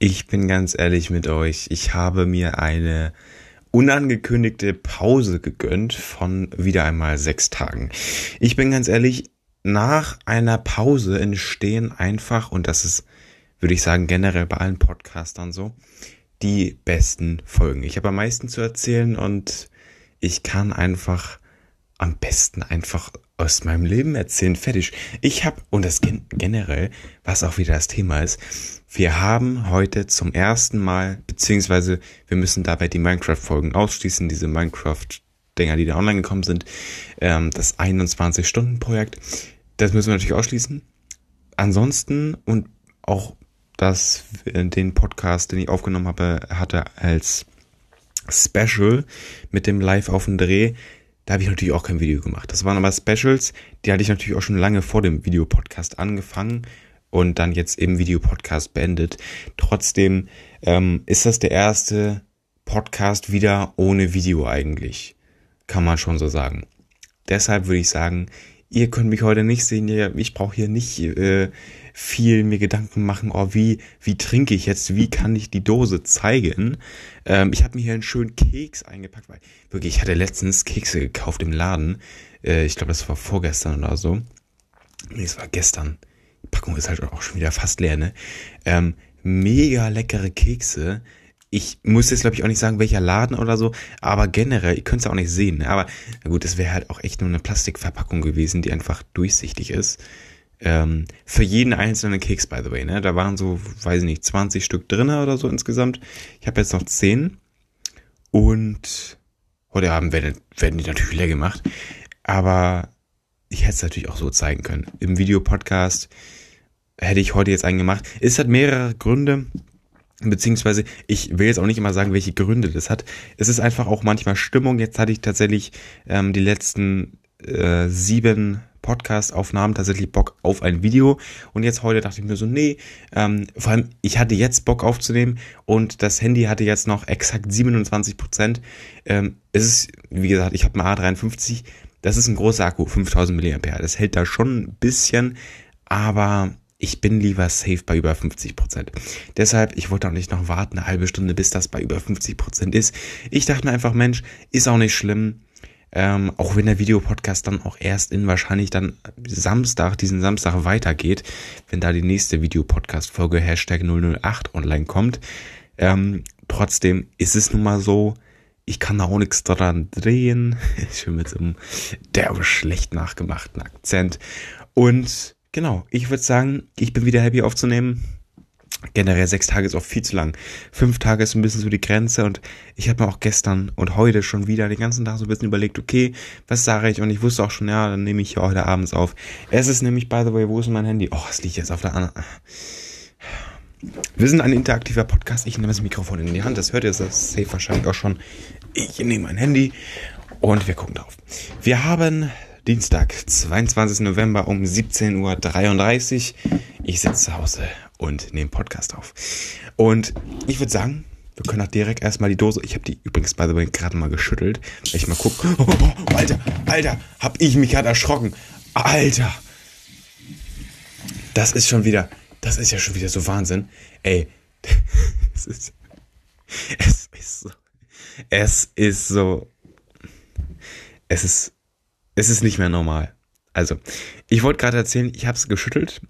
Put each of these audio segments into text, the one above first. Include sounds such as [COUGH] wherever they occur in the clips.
Ich bin ganz ehrlich mit euch. Ich habe mir eine unangekündigte Pause gegönnt von wieder einmal sechs Tagen. Ich bin ganz ehrlich, nach einer Pause entstehen einfach, und das ist, würde ich sagen, generell bei allen Podcastern so, die besten Folgen. Ich habe am meisten zu erzählen und ich kann einfach am besten einfach aus meinem Leben erzählen. Fertig. Ich habe, und das gen generell, was auch wieder das Thema ist, wir haben heute zum ersten Mal, beziehungsweise wir müssen dabei die Minecraft-Folgen ausschließen, diese Minecraft-Dinger, die da online gekommen sind, ähm, das 21-Stunden-Projekt. Das müssen wir natürlich ausschließen. Ansonsten und auch das, äh, den Podcast, den ich aufgenommen habe, hatte als Special mit dem Live auf dem Dreh, da habe ich natürlich auch kein Video gemacht. Das waren aber Specials, die hatte ich natürlich auch schon lange vor dem Videopodcast angefangen und dann jetzt im Videopodcast beendet. Trotzdem ähm, ist das der erste Podcast wieder ohne Video eigentlich. Kann man schon so sagen. Deshalb würde ich sagen, ihr könnt mich heute nicht sehen. Ich brauche hier nicht äh, viel mir Gedanken machen, oh, wie, wie trinke ich jetzt, wie kann ich die Dose zeigen. Ähm, ich habe mir hier einen schönen Keks eingepackt, weil wirklich, ich hatte letztens Kekse gekauft im Laden. Äh, ich glaube, das war vorgestern oder so. Nee, es war gestern. Packung ist halt auch schon wieder fast leer, ne? Ähm, mega leckere Kekse. Ich muss jetzt, glaube ich, auch nicht sagen, welcher Laden oder so, aber generell, ihr könnt es auch nicht sehen. Ne? Aber na gut, es wäre halt auch echt nur eine Plastikverpackung gewesen, die einfach durchsichtig ist. Ähm, für jeden einzelnen Keks, by the way, ne? Da waren so, weiß ich nicht, 20 Stück drinne oder so insgesamt. Ich habe jetzt noch 10. Und heute Abend werden, werden die natürlich leer gemacht. Aber ich hätte es natürlich auch so zeigen können. Im Videopodcast hätte ich heute jetzt einen gemacht. Es hat mehrere Gründe. Beziehungsweise, ich will jetzt auch nicht immer sagen, welche Gründe das hat. Es ist einfach auch manchmal Stimmung. Jetzt hatte ich tatsächlich ähm, die letzten äh, sieben Podcast-Aufnahmen tatsächlich Bock auf ein Video. Und jetzt heute dachte ich mir so, nee, ähm, vor allem ich hatte jetzt Bock aufzunehmen und das Handy hatte jetzt noch exakt 27 Prozent. Ähm, es ist, wie gesagt, ich habe ein A53. Das ist ein großer Akku, 5000 mAh. Das hält da schon ein bisschen, aber ich bin lieber safe bei über 50 Prozent. Deshalb, ich wollte auch nicht noch warten, eine halbe Stunde, bis das bei über 50 Prozent ist. Ich dachte mir einfach, Mensch, ist auch nicht schlimm. Ähm, auch wenn der Videopodcast dann auch erst in wahrscheinlich dann Samstag, diesen Samstag weitergeht, wenn da die nächste Videopodcast-Folge Hashtag 008 online kommt. Ähm, trotzdem ist es nun mal so, ich kann da auch nichts dran drehen. [LAUGHS] Schön mit so einem derbe schlecht nachgemachten Akzent. Und genau, ich würde sagen, ich bin wieder happy aufzunehmen generell sechs Tage ist auch viel zu lang. Fünf Tage ist ein bisschen so die Grenze und ich habe mir auch gestern und heute schon wieder den ganzen Tag so ein bisschen überlegt, okay, was sage ich? Und ich wusste auch schon, ja, dann nehme ich hier heute abends auf. Es ist nämlich, by the way, wo ist mein Handy? Oh, es liegt jetzt auf der anderen. Wir sind ein interaktiver Podcast. Ich nehme das Mikrofon in die Hand. Das hört ihr das safe wahrscheinlich auch schon. Ich nehme mein Handy und wir gucken drauf. Wir haben Dienstag, 22. November um 17.33 Uhr. Ich sitze zu Hause und nehme Podcast auf. Und ich würde sagen, wir können auch direkt erstmal die Dose. Ich habe die übrigens, by the way, gerade mal geschüttelt. Weil ich mal gucke. Oh, oh, oh, Alter, Alter, hab ich mich gerade erschrocken. Alter. Das ist schon wieder, das ist ja schon wieder so Wahnsinn. Ey, [LAUGHS] es ist, es ist so, es ist so, es ist, es ist nicht mehr normal. Also, ich wollte gerade erzählen, ich habe es geschüttelt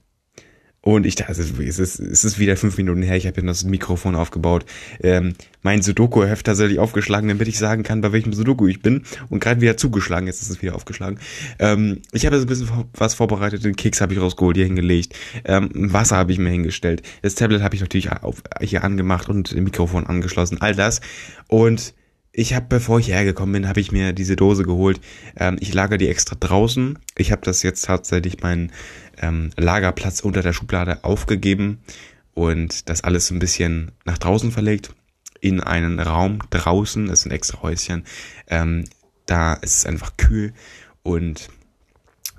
und ich dachte, es ist, es ist wieder fünf Minuten her, ich habe das Mikrofon aufgebaut, ähm, mein Sudoku-Heft tatsächlich aufgeschlagen, damit ich sagen kann, bei welchem Sudoku ich bin. Und gerade wieder zugeschlagen, jetzt ist es wieder aufgeschlagen. Ähm, ich habe jetzt ein bisschen was vorbereitet, den Keks habe ich rausgeholt, hier hingelegt, ähm, Wasser habe ich mir hingestellt, das Tablet habe ich natürlich auf, hier angemacht und das Mikrofon angeschlossen, all das. Und ich habe, bevor ich hergekommen bin, habe ich mir diese Dose geholt. Ähm, ich lager die extra draußen. Ich habe das jetzt tatsächlich meinen ähm, Lagerplatz unter der Schublade aufgegeben und das alles so ein bisschen nach draußen verlegt in einen Raum draußen. Das sind extra Häuschen. Ähm, da ist es einfach kühl und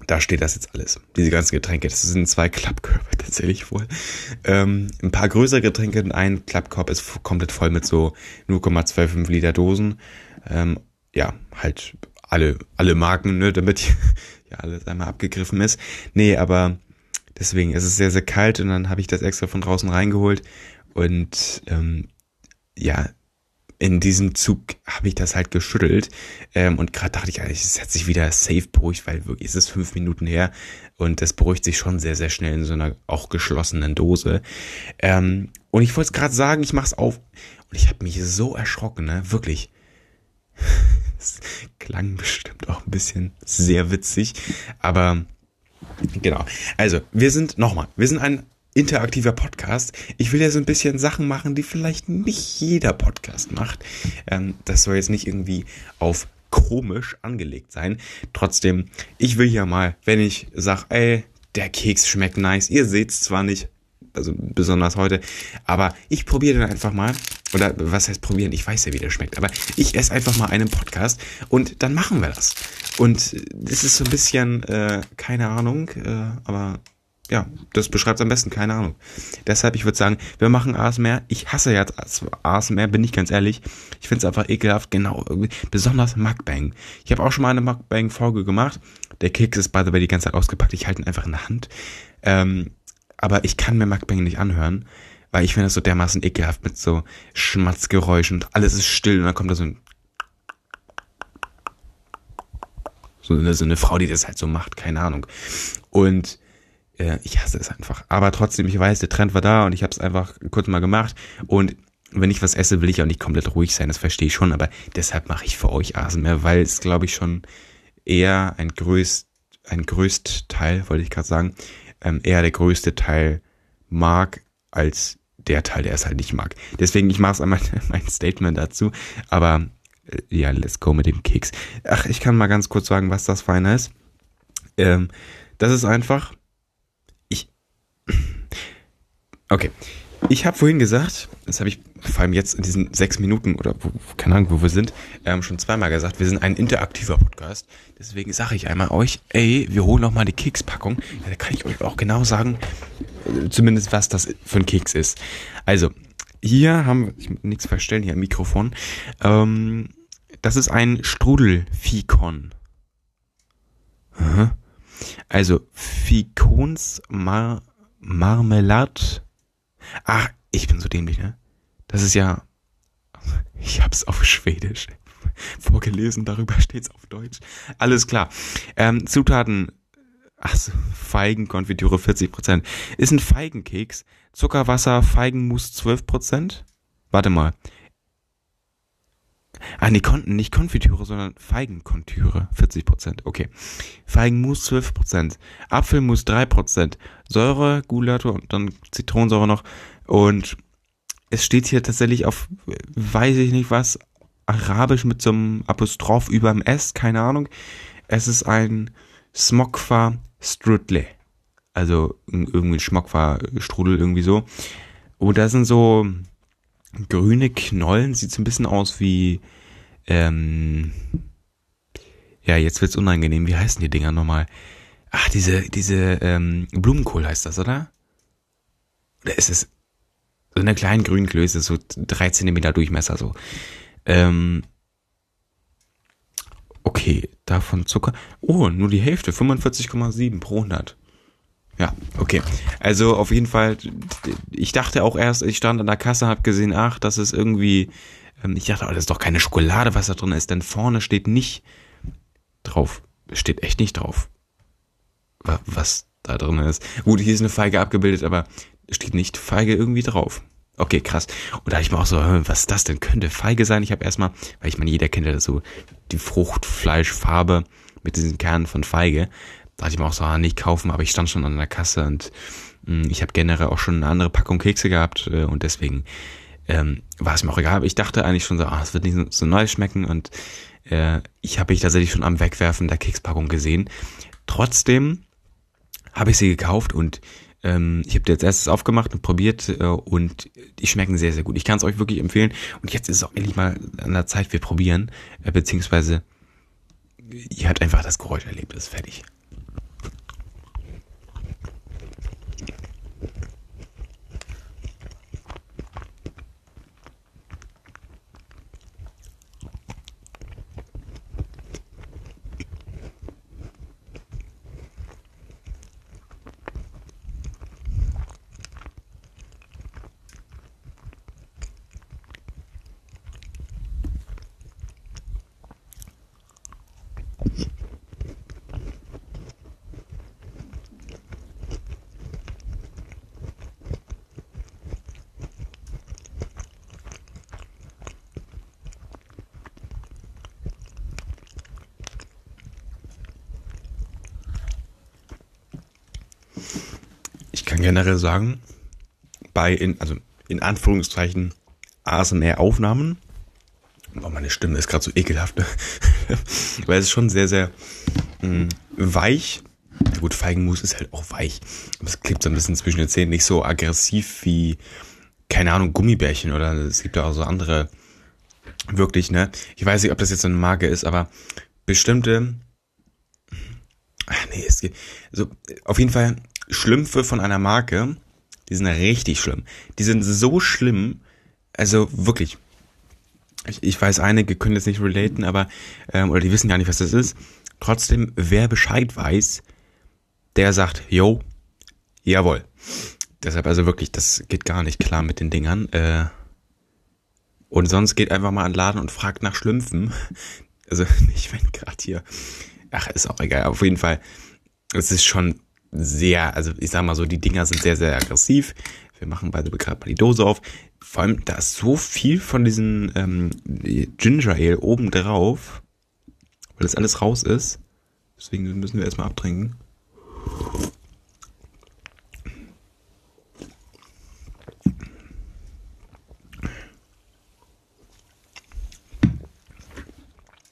da steht das jetzt alles. Diese ganzen Getränke, das sind zwei Klappkörbe [LAUGHS] tatsächlich wohl. Ähm, ein paar größere Getränke, ein Klappkorb ist komplett voll mit so 0,25 Liter Dosen. Ähm, ja, halt alle, alle Marken, ne, damit [LAUGHS] ja alles einmal abgegriffen ist. Nee, aber deswegen ist es sehr, sehr kalt und dann habe ich das extra von draußen reingeholt Und ähm, ja, in diesem Zug habe ich das halt geschüttelt. Ähm, und gerade dachte ich, es hat sich wieder safe beruhigt, weil wirklich es ist fünf Minuten her und das beruhigt sich schon sehr, sehr schnell in so einer auch geschlossenen Dose. Ähm, und ich wollte es gerade sagen, ich mach's auf. Und ich habe mich so erschrocken, ne? Wirklich. Es klang bestimmt auch ein bisschen sehr witzig. Aber genau. Also, wir sind nochmal, wir sind ein interaktiver Podcast. Ich will ja so ein bisschen Sachen machen, die vielleicht nicht jeder Podcast macht. Ähm, das soll jetzt nicht irgendwie auf komisch angelegt sein. Trotzdem, ich will ja mal, wenn ich sag, ey, der Keks schmeckt nice, ihr seht's zwar nicht, also besonders heute, aber ich probiere dann einfach mal, oder was heißt probieren, ich weiß ja, wie der schmeckt, aber ich esse einfach mal einen Podcast und dann machen wir das. Und das ist so ein bisschen, äh, keine Ahnung, äh, aber ja, das beschreibt am besten, keine Ahnung. Deshalb, ich würde sagen, wir machen ASMR. Ich hasse jetzt ASMR, bin ich ganz ehrlich. Ich finde es einfach ekelhaft, genau, besonders Mukbang. Ich habe auch schon mal eine Mukbang-Folge gemacht. Der Keks ist by the way die ganze Zeit ausgepackt. Ich halte ihn einfach in der Hand. Ähm, aber ich kann mir Mukbang nicht anhören, weil ich finde das so dermaßen ekelhaft mit so Schmatzgeräuschen und alles ist still und dann kommt da so ein so eine, so eine Frau, die das halt so macht, keine Ahnung. Und äh, ich hasse es einfach. Aber trotzdem, ich weiß, der Trend war da und ich habe es einfach kurz mal gemacht. Und wenn ich was esse, will ich auch nicht komplett ruhig sein, das verstehe ich schon. Aber deshalb mache ich für euch ASMR, weil es, glaube ich, schon eher ein größt, ein größt Teil, wollte ich gerade sagen, ähm, eher der größte Teil mag, als der Teil, der es halt nicht mag. Deswegen, ich mache es einmal [LAUGHS] mein Statement dazu. Aber äh, ja, let's go mit dem Keks. Ach, ich kann mal ganz kurz sagen, was das Feine ist. Ähm, das ist einfach [CLEARS THROAT] Okay. Ich habe vorhin gesagt, das habe ich vor allem jetzt in diesen sechs Minuten oder wo, keine Ahnung, wo wir sind, ähm, schon zweimal gesagt, wir sind ein interaktiver Podcast. Deswegen sage ich einmal euch, ey, wir holen noch mal die Kekspackung. Ja, da kann ich euch auch genau sagen, äh, zumindest was das für ein Keks ist. Also, hier haben wir, ich muss nichts verstellen, hier am Mikrofon. Ähm, das ist ein Strudelfikon. Also, Fikons Mar Marmelade Ach, ich bin so dämlich, ne? Das ist ja. [LAUGHS] Ich hab's auf Schwedisch [LAUGHS] vorgelesen, darüber steht's auf Deutsch. Alles klar. Ähm, Zutaten. Ach so, Feigenkonfitüre 40%. Ist ein Feigenkeks. Zuckerwasser, Feigenmus 12%. Warte mal. Ah, nee, Kon nicht Konfitüre, sondern Feigenkontüre, 40%. Okay. Feigenmus 12%. Apfelmus 3%. Säure, Gulator und dann Zitronensäure noch. Und es steht hier tatsächlich auf, weiß ich nicht was, Arabisch mit so einem Apostroph über dem S, keine Ahnung. Es ist ein Smokfa Strudle. Also irgendwie Schmockfa Strudel irgendwie so. Und da sind so grüne Knollen, sieht so ein bisschen aus wie, ähm, ja, jetzt wird's unangenehm. Wie heißen die Dinger nochmal? Ach, diese, diese, ähm, Blumenkohl heißt das, oder? Oder ist es so eine kleine Grünklöße, so drei Zentimeter Durchmesser, so. Ähm, okay, davon Zucker. Oh, nur die Hälfte, 45,7 pro 100. Ja, okay. Also auf jeden Fall, ich dachte auch erst, ich stand an der Kasse, hab gesehen, ach, das ist irgendwie, ähm, ich dachte, oh, das ist doch keine Schokolade, was da drin ist, denn vorne steht nicht drauf, steht echt nicht drauf, was da drin ist. Gut, hier ist eine Feige abgebildet, aber steht nicht Feige irgendwie drauf. Okay, krass. Und da dachte ich mir auch so, was das denn könnte Feige sein? Ich habe erstmal, weil ich meine, jeder kennt ja so die Fruchtfleischfarbe mit diesen Kernen von Feige. Da dachte ich mir auch so, ah, nicht kaufen, aber ich stand schon an der Kasse und mh, hm, ich habe generell auch schon eine andere Packung Kekse gehabt äh, und deswegen ähm, war es mir auch egal. Aber ich dachte eigentlich schon so, ah, es wird nicht so, so neu schmecken und äh, ich habe mich tatsächlich schon am Wegwerfen der Kekspackung gesehen. Trotzdem habe ich sie gekauft und ähm, ich habe die als erstes aufgemacht und probiert äh, und die schmecken sehr, sehr gut. Ich kann es euch wirklich empfehlen. Und jetzt ist es auch endlich mal an der Zeit, wir probieren, äh, beziehungsweise ihr habt einfach das Geräusch erlebt, ist fertig. Kann generell sagen, bei, in, also in Anführungszeichen, ASMR-Aufnahmen, oh, meine Stimme ist gerade so ekelhaft, [LAUGHS] weil es ist schon sehr, sehr mh, mm, weich. Ja gut, Feigenmus ist halt auch weich. Aber es klebt so ein bisschen zwischen den Zähnen, nicht so aggressiv wie, keine Ahnung, Gummibärchen oder es gibt ja auch so andere, wirklich, ne? Ich weiß nicht, ob das jetzt so eine Marke ist, aber bestimmte, ach nee, es geht, so, auf jeden Fall Schlümpfe von einer Marke, die sind richtig schlimm. Die sind so schlimm, also wirklich. Ich, ich weiß, einige können das nicht relaten, aber, ähm, oder die wissen gar nicht, was das ist. Trotzdem, wer Bescheid weiß, der sagt, yo, jawohl. Deshalb also wirklich, das geht gar nicht klar mit den Dingern. Äh, und sonst geht einfach mal an den Laden und fragt nach Schlümpfen. Also [LAUGHS] nicht, wenn gerade hier. Ach, ist auch egal. Auf jeden Fall, es ist schon sehr, also ich sag mal so, die Dinger sind sehr, sehr aggressiv. Wir machen beide gerade mal die Dose auf. Vor allem, da ist so viel von diesem ähm, Ginger Ale oben drauf, weil das alles raus ist. Deswegen müssen wir erstmal abtrinken.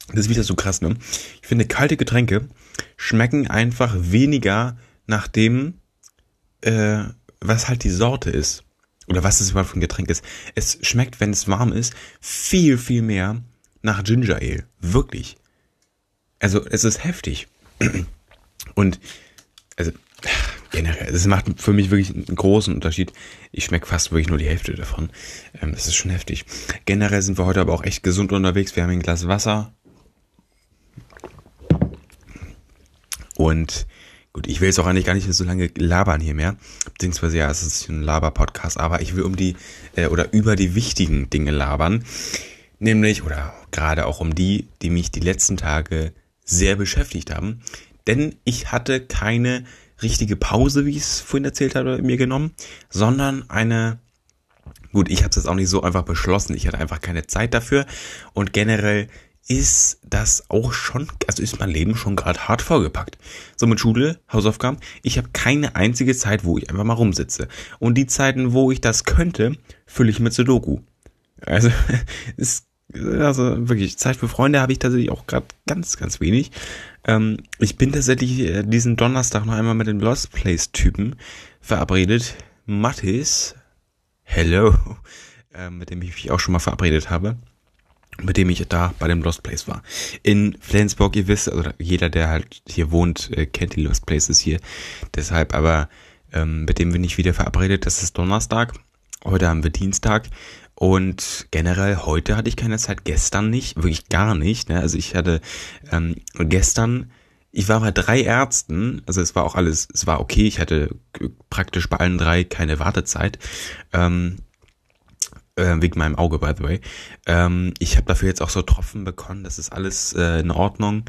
Das ist wieder so krass, ne? Ich finde, kalte Getränke schmecken einfach weniger nach dem, äh, was halt die Sorte ist. Oder was es überhaupt für ein Getränk ist. Es schmeckt, wenn es warm ist, viel, viel mehr nach Ginger Ale. Wirklich. Also, es ist heftig. [CLEARS THROAT] Und, also, generell, es macht für mich wirklich einen großen Unterschied. Ich schmecke fast wirklich nur die Hälfte davon. Ähm, ist schon heftig. Generell sind wir heute aber auch echt gesund unterwegs. Wir haben ein Glas Wasser. Und Gut, ich will jetzt auch eigentlich gar nicht so lange labern hier mehr. Beziehungsweise ja, es ist ein Laber-Podcast, aber ich will um die äh, oder über die wichtigen Dinge labern. Nämlich, oder gerade auch um die, die mich die letzten Tage sehr beschäftigt haben. Denn ich hatte keine richtige Pause, wie ich es vorhin erzählt habe, mir genommen, sondern eine Gut, ich habe es jetzt auch nicht so einfach beschlossen. Ich hatte einfach keine Zeit dafür. Und generell ist das auch schon, also ist mein Leben schon gerade hart vollgepackt. So mit Schule, Hausaufgaben. Ich habe keine einzige Zeit, wo ich einfach mal rumsitze. Und die Zeiten, wo ich das könnte, fülle ich mit Sudoku. Also [LAUGHS] ist also wirklich Zeit für Freunde habe ich tatsächlich auch gerade ganz, ganz wenig. Ähm, ich bin tatsächlich äh, diesen Donnerstag noch einmal mit dem Lost Place Typen verabredet. Mattis, hello, [LAUGHS] äh, mit dem ich mich auch schon mal verabredet habe mit dem ich da bei dem Lost Place war. In Flensburg, ihr wisst, oder jeder, der halt hier wohnt, äh, kennt die Lost Places hier. Deshalb aber, ähm, mit dem bin ich wieder verabredet. Das ist Donnerstag. Heute haben wir Dienstag. Und generell heute hatte ich keine Zeit, gestern nicht, wirklich gar nicht. Ne? Also ich hatte ähm, gestern, ich war bei drei Ärzten, also es war auch alles, es war okay, ich hatte praktisch bei allen drei keine Wartezeit. Ähm, äh, wegen meinem Auge, by the way. Ähm, ich habe dafür jetzt auch so Tropfen bekommen, das ist alles äh, in Ordnung.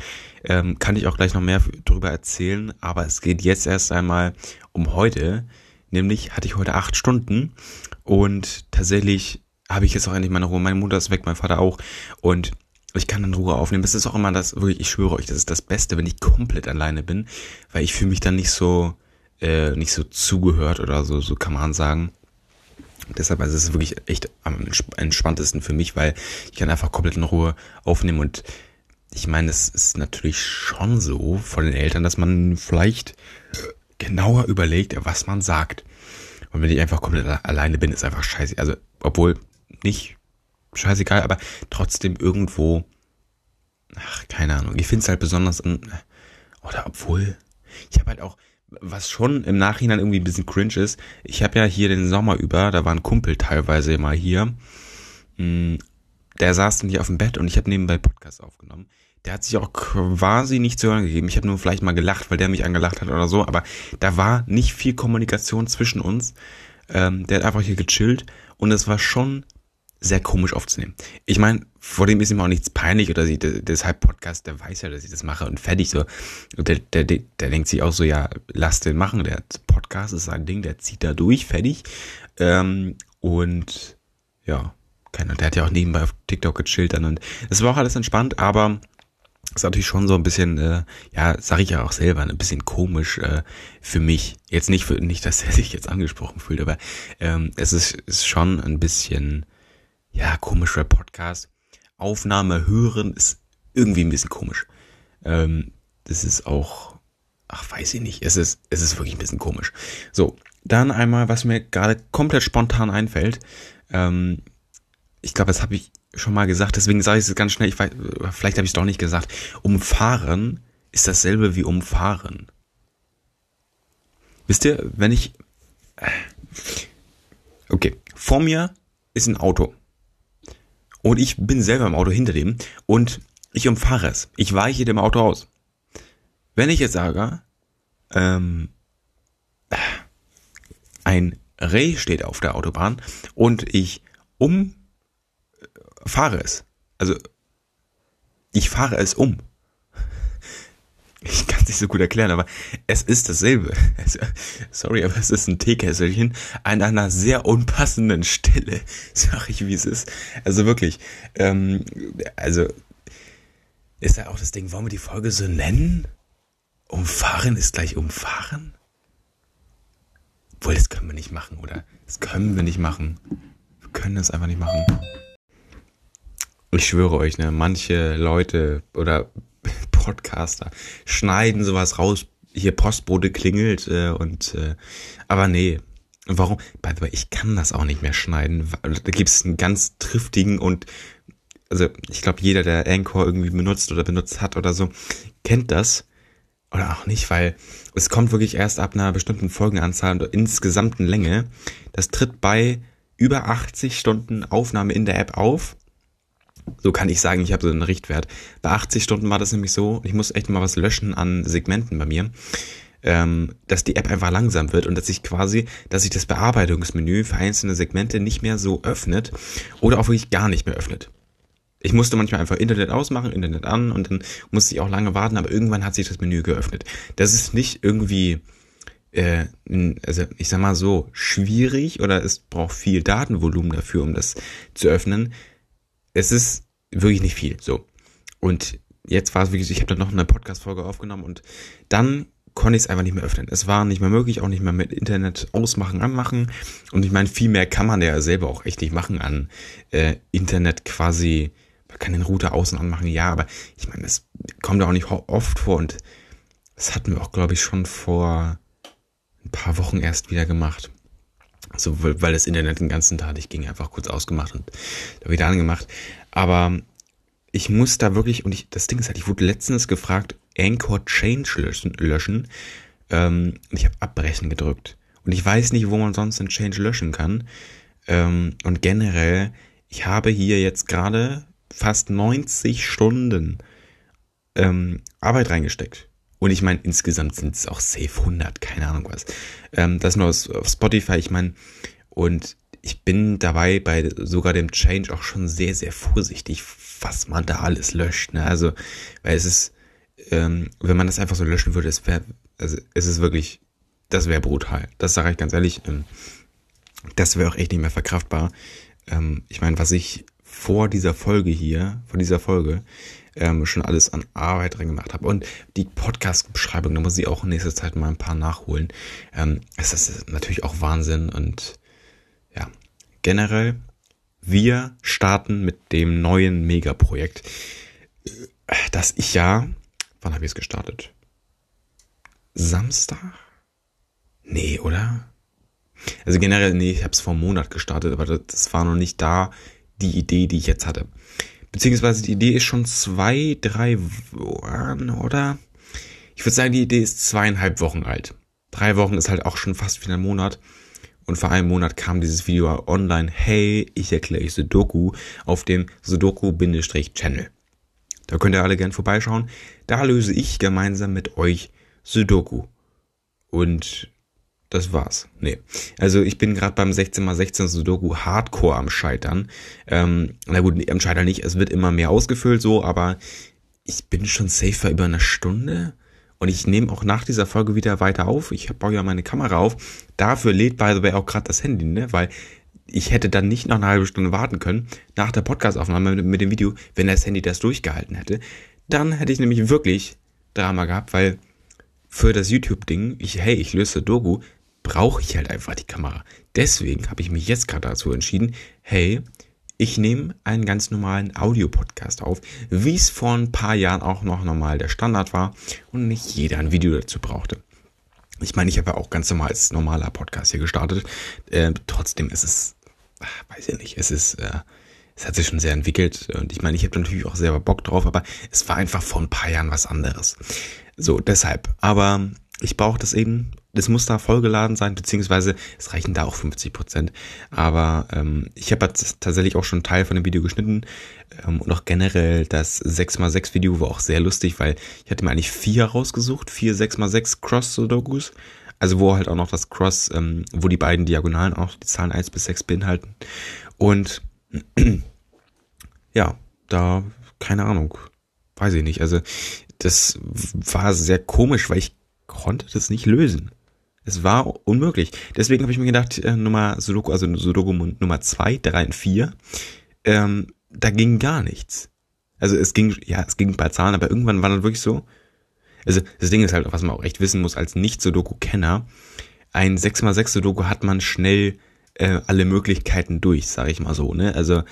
Ähm, kann ich auch gleich noch mehr darüber erzählen, aber es geht jetzt erst einmal um heute. Nämlich hatte ich heute acht Stunden und tatsächlich habe ich jetzt auch endlich meine Ruhe. Meine Mutter ist weg, mein Vater auch. Und ich kann dann Ruhe aufnehmen. Das ist auch immer das, wirklich, ich schwöre euch, das ist das Beste, wenn ich komplett alleine bin, weil ich fühle mich dann nicht so, äh, nicht so zugehört oder so, so kann man sagen. Deshalb also ist es wirklich echt am entspanntesten für mich, weil ich kann einfach komplett in Ruhe aufnehmen und ich meine, es ist natürlich schon so von den Eltern, dass man vielleicht genauer überlegt, was man sagt. Und wenn ich einfach komplett alleine bin, ist einfach scheiße. Also, obwohl nicht scheißegal, aber trotzdem irgendwo, ach, keine Ahnung. Ich finde es halt besonders, oder obwohl, ich habe halt auch, was schon im Nachhinein irgendwie ein bisschen cringe ist, ich habe ja hier den Sommer über, da war ein Kumpel teilweise immer hier, mm, der saß hier auf dem Bett und ich habe nebenbei Podcast aufgenommen. Der hat sich auch quasi nicht zu hören gegeben. Ich habe nur vielleicht mal gelacht, weil der mich angelacht hat oder so, aber da war nicht viel Kommunikation zwischen uns. Ähm, der hat einfach hier gechillt und es war schon sehr komisch aufzunehmen. Ich meine, vor dem ist ihm auch nichts peinlich oder sie, deshalb Podcast, der weiß ja, dass ich das mache und fertig so. Der, der, der, der denkt sich auch so, ja, lass den machen. Der Podcast ist sein Ding, der zieht da durch, fertig. Ähm, und ja, keiner. Der hat ja auch nebenbei auf TikTok gechillt dann und es war auch alles entspannt, aber ist natürlich schon so ein bisschen, äh, ja, sage ich ja auch selber, ein bisschen komisch äh, für mich. Jetzt nicht für nicht, dass er sich jetzt angesprochen fühlt, aber ähm, es ist, ist schon ein bisschen, ja, komischer Podcast. Aufnahme hören ist irgendwie ein bisschen komisch. Ähm, das ist auch, ach, weiß ich nicht. Es ist, es ist wirklich ein bisschen komisch. So, dann einmal, was mir gerade komplett spontan einfällt. Ähm, ich glaube, das habe ich schon mal gesagt, deswegen sage ich es ganz schnell, ich weiß, vielleicht habe ich es doch nicht gesagt. Umfahren ist dasselbe wie umfahren. Wisst ihr, wenn ich... Okay, vor mir ist ein Auto. Und ich bin selber im Auto hinter dem und ich umfahre es. Ich weiche dem Auto aus. Wenn ich jetzt sage, ähm, ein Reh steht auf der Autobahn und ich um fahre es. Also ich fahre es um. Ich kann es nicht so gut erklären, aber es ist dasselbe. Also, sorry, aber es ist ein Teekesselchen an einer sehr unpassenden Stelle, [LAUGHS] sag ich, wie es ist. Also wirklich, ähm, also ist ja auch das Ding, wollen wir die Folge so nennen? Umfahren ist gleich umfahren? Wohl, das können wir nicht machen, oder? Das können wir nicht machen. Wir können das einfach nicht machen ich schwöre euch, ne, manche Leute oder [LAUGHS] Podcaster schneiden sowas raus, hier Postbote klingelt äh, und äh, aber nee. Warum? By the way, ich kann das auch nicht mehr schneiden. Da gibt es einen ganz triftigen und also ich glaube, jeder, der Anchor irgendwie benutzt oder benutzt hat oder so, kennt das. Oder auch nicht, weil es kommt wirklich erst ab einer bestimmten Folgenanzahl und insgesamten Länge. Das tritt bei über 80 Stunden Aufnahme in der App auf so kann ich sagen, ich habe so einen Richtwert. Bei 80 Stunden war das nämlich so, ich muss echt mal was löschen an Segmenten bei mir, ähm, dass die App einfach langsam wird und dass ich quasi, dass sich das Bearbeitungsmenü für einzelne Segmente nicht mehr so öffnet oder auch wirklich gar nicht mehr öffnet. Ich musste manchmal einfach Internet ausmachen, Internet an und dann musste ich auch lange warten, aber irgendwann hat sich das Menü geöffnet. Das ist nicht irgendwie, äh, also ich sag mal so, schwierig oder es braucht viel Datenvolumen dafür, um das zu öffnen es ist wirklich nicht viel. So. Und jetzt war es wirklich, ich habe dann noch eine Podcast-Folge aufgenommen und dann konnte ich es einfach nicht mehr öffnen. Es war nicht mehr möglich, auch nicht mehr mit Internet ausmachen, anmachen. Und ich meine, viel mehr kann man ja selber auch echt nicht machen an äh, Internet quasi. Man kann den Router außen anmachen, ja, aber ich meine, das kommt ja auch nicht oft vor und das hatten wir auch, glaube ich, schon vor ein paar Wochen erst wieder gemacht. So, weil das Internet den ganzen Tag nicht ging, einfach kurz ausgemacht und wieder angemacht. Aber ich muss da wirklich, und ich, das Ding ist halt, ich wurde letztens gefragt, Anchor Change löschen. löschen ähm, und ich habe Abbrechen gedrückt. Und ich weiß nicht, wo man sonst den Change löschen kann. Ähm, und generell, ich habe hier jetzt gerade fast 90 Stunden ähm, Arbeit reingesteckt. Und ich meine, insgesamt sind es auch safe 100, keine Ahnung was. Ähm, das nur auf Spotify, ich meine, und ich bin dabei bei sogar dem Change auch schon sehr, sehr vorsichtig, was man da alles löscht. Ne? Also, weil es ist, ähm, wenn man das einfach so löschen würde, es wäre, also es ist wirklich, das wäre brutal. Das sage ich ganz ehrlich. Ähm, das wäre auch echt nicht mehr verkraftbar. Ähm, ich meine, was ich vor dieser Folge hier, vor dieser Folge, ähm, schon alles an Arbeit drin gemacht habe. Und die Podcast-Beschreibung, da muss ich auch in nächster Zeit mal ein paar nachholen. Ähm, es ist natürlich auch Wahnsinn und ja, generell, wir starten mit dem neuen Megaprojekt, das ich ja, wann habe ich es gestartet? Samstag? Nee, oder? Also generell, nee, ich habe es vor einem Monat gestartet, aber das war noch nicht da die Idee, die ich jetzt hatte. Beziehungsweise die Idee ist schon zwei, drei Wochen, oder? Ich würde sagen, die Idee ist zweieinhalb Wochen alt. Drei Wochen ist halt auch schon fast wie ein Monat. Und vor einem Monat kam dieses Video online. Hey, ich erkläre euch Sudoku auf dem Sudoku-Channel. Da könnt ihr alle gern vorbeischauen. Da löse ich gemeinsam mit euch Sudoku. Und das war's. Nee. Also ich bin gerade beim 16x16 Sudoku Hardcore am Scheitern. Ähm, na gut, am Scheitern nicht, es wird immer mehr ausgefüllt so, aber ich bin schon safer über eine Stunde. Und ich nehme auch nach dieser Folge wieder weiter auf. Ich baue ja meine Kamera auf. Dafür lädt by the way auch gerade das Handy, ne? Weil ich hätte dann nicht noch eine halbe Stunde warten können nach der Podcastaufnahme mit, mit dem Video, wenn das Handy das durchgehalten hätte. dann hätte ich nämlich wirklich Drama gehabt, weil für das YouTube-Ding, ich, hey, ich löse Doku, brauche ich halt einfach die Kamera. Deswegen habe ich mich jetzt gerade dazu entschieden, hey, ich nehme einen ganz normalen Audio-Podcast auf, wie es vor ein paar Jahren auch noch normal der Standard war und nicht jeder ein Video dazu brauchte. Ich meine, ich habe ja auch ganz normal als normaler Podcast hier gestartet. Äh, trotzdem ist es, weiß ich nicht, es ist, äh, es hat sich schon sehr entwickelt und ich meine, ich habe natürlich auch selber Bock drauf, aber es war einfach vor ein paar Jahren was anderes. So, deshalb. Aber ich brauche das eben, das muss da vollgeladen sein, beziehungsweise es reichen da auch 50 Prozent. Aber ähm, ich habe tatsächlich auch schon einen Teil von dem Video geschnitten ähm, und auch generell das 6x6 Video war auch sehr lustig, weil ich hatte mir eigentlich vier rausgesucht, vier 6x6 Cross-Sudokus. Also wo halt auch noch das Cross, ähm, wo die beiden Diagonalen auch die Zahlen 1 bis 6 beinhalten. Und [CLEARS THROAT] ja, da, keine Ahnung, weiß ich nicht. Also das war sehr komisch, weil ich konnte das nicht lösen. Es war unmöglich. Deswegen habe ich mir gedacht, äh, Nummer Sudoku, also Sudoku Nummer 2, 3 und 4, ähm, da ging gar nichts. Also es ging, ja, es ging bei Zahlen, aber irgendwann war das wirklich so. Also das Ding ist halt, was man auch echt wissen muss als Nicht-Sudoku-Kenner, ein 6x6 Sudoku hat man schnell äh, alle Möglichkeiten durch, sage ich mal so. Ne? Also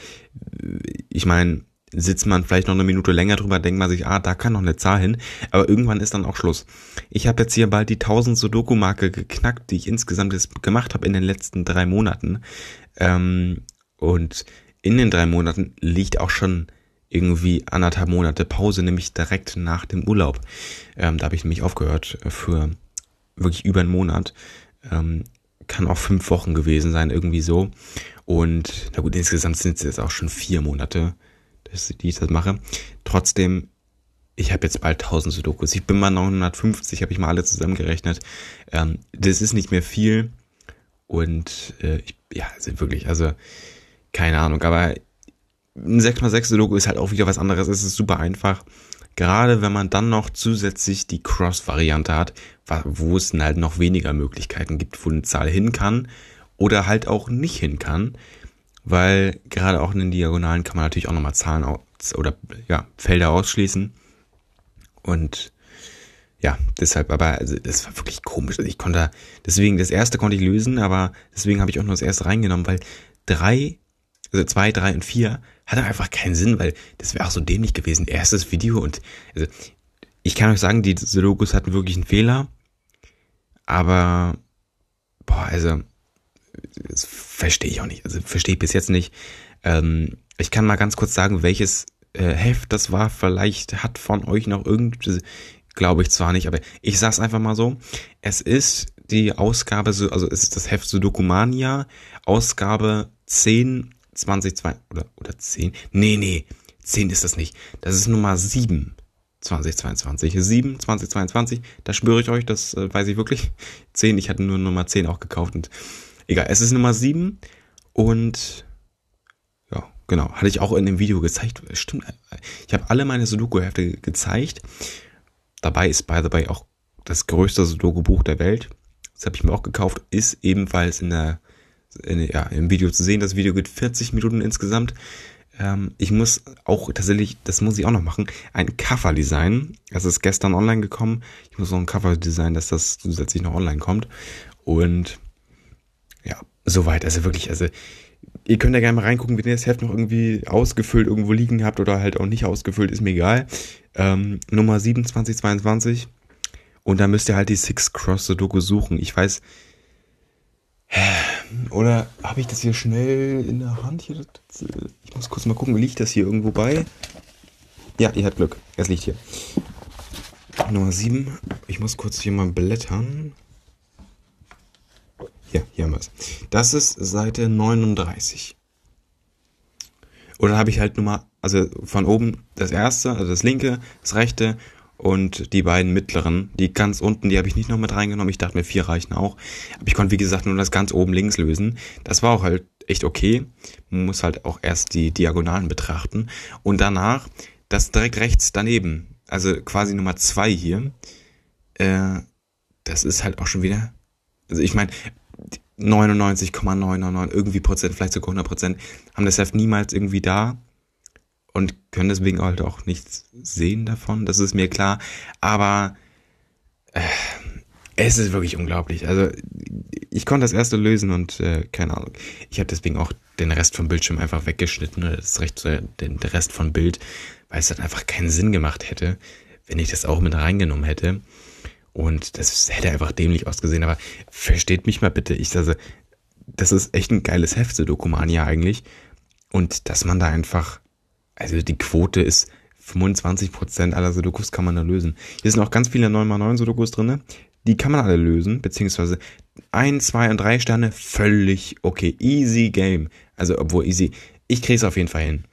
ich meine, sitzt man vielleicht noch eine Minute länger drüber, denkt man sich, ah, da kann noch eine Zahl hin, aber irgendwann ist dann auch Schluss. Ich habe jetzt hier bald die 1000 Sudoku-Marke geknackt, die ich insgesamt jetzt gemacht habe in den letzten drei Monaten. Ähm, und in den drei Monaten liegt auch schon irgendwie anderthalb Monate Pause, nämlich direkt nach dem Urlaub. Ähm, da habe ich nämlich aufgehört für wirklich über einen Monat. Ähm, kann auch fünf Wochen gewesen sein, irgendwie so. Und na gut, insgesamt sind es jetzt auch schon vier Monate dass, die ich das mache. Trotzdem, ich habe jetzt bald 1000 Sudokus. Ich bin mal 950, habe ich mal alle zusammengerechnet. Ähm, das ist nicht mehr viel. Und äh, ich, ja, also wirklich, also keine Ahnung. Aber ein 6x6 Sudoku ist halt auch wieder was anderes. Es ist super einfach. Gerade wenn man dann noch zusätzlich die Cross-Variante hat, wo es halt noch weniger Möglichkeiten gibt, wo eine Zahl hin kann oder halt auch nicht hin kann weil gerade auch in den Diagonalen kann man natürlich auch nochmal Zahlen aus, oder ja, Felder ausschließen. Und ja, deshalb, aber also, das war wirklich komisch. Also ich konnte, deswegen, das erste konnte ich lösen, aber deswegen habe ich auch nur das erste reingenommen, weil drei, also zwei, drei und vier hatte einfach keinen Sinn, weil das wäre auch so dämlich gewesen. Erstes Video und also ich kann euch sagen, die Logos hatten wirklich einen Fehler, aber boah, also das verstehe ich auch nicht. Also verstehe ich bis jetzt nicht. Ähm, ich kann mal ganz kurz sagen, welches äh, Heft das war. Vielleicht hat von euch noch irgendwie, glaube ich zwar nicht, aber ich sag's einfach mal so. Es ist die Ausgabe, also es ist das Heft Sudokumania, Ausgabe 10, 2002 oder, oder 10. Nee, nee, 10 ist das nicht. Das ist Nummer 7. 2022. 7, 2022, da schwöre ich euch, das äh, weiß ich wirklich. 10, ich hatte nur Nummer 10 auch gekauft und Egal, es ist Nummer 7 und ja, genau, hatte ich auch in dem Video gezeigt. Stimmt, ich habe alle meine Sudoku-Hefte gezeigt. Dabei ist, by the way, auch das größte Sudoku-Buch der Welt. Das habe ich mir auch gekauft, ist ebenfalls in der, in, ja, im Video zu sehen. Das Video geht 40 Minuten insgesamt. Ähm, ich muss auch tatsächlich, das muss ich auch noch machen, ein Cover designen. Das ist gestern online gekommen. Ich muss noch ein Cover designen, dass das zusätzlich noch online kommt. Und ja, soweit. Also wirklich, also ihr könnt ja gerne mal reingucken, wenn ihr das Heft noch irgendwie ausgefüllt irgendwo liegen habt oder halt auch nicht ausgefüllt, ist mir egal. Ähm, Nummer 2722. Und da müsst ihr halt die Six Cross Sudoku suchen. Ich weiß. Oder habe ich das hier schnell in der Hand? Hier? Ich muss kurz mal gucken, liegt das hier irgendwo bei? Ja, ihr habt Glück. Es liegt hier. Nummer 7. Ich muss kurz hier mal blättern. Ja, hier haben wir es. Das ist Seite 39. Und dann habe ich halt nur mal, also von oben das erste, also das linke, das rechte und die beiden mittleren. Die ganz unten, die habe ich nicht noch mit reingenommen. Ich dachte mir, vier reichen auch. Aber ich konnte, wie gesagt, nur das ganz oben links lösen. Das war auch halt echt okay. Man muss halt auch erst die Diagonalen betrachten. Und danach das direkt rechts daneben. Also quasi Nummer zwei hier. Äh, das ist halt auch schon wieder. Also ich meine, 99,999 irgendwie Prozent, vielleicht sogar 100 Prozent, haben das Heft niemals irgendwie da. und können deswegen halt auch nichts sehen davon. Das ist mir klar. Aber äh, es ist wirklich unglaublich. Also ich konnte das erste lösen und äh, keine Ahnung. Ich habe deswegen auch den Rest vom Bildschirm einfach weggeschnitten oder das Recht, den Rest von Bild, weil es dann einfach keinen Sinn gemacht hätte, wenn ich das auch mit reingenommen hätte. Und das hätte einfach dämlich ausgesehen. Aber versteht mich mal bitte. Ich also, das ist echt ein geiles Heft, Dokumania eigentlich. Und dass man da einfach, also die Quote ist 25% aller Sudokus kann man da lösen. Hier sind auch ganz viele 9x9 Sudokus drinne. Die kann man alle lösen, beziehungsweise ein, zwei und drei Sterne, völlig okay. Easy Game. Also, obwohl easy. Ich krieg's auf jeden Fall hin.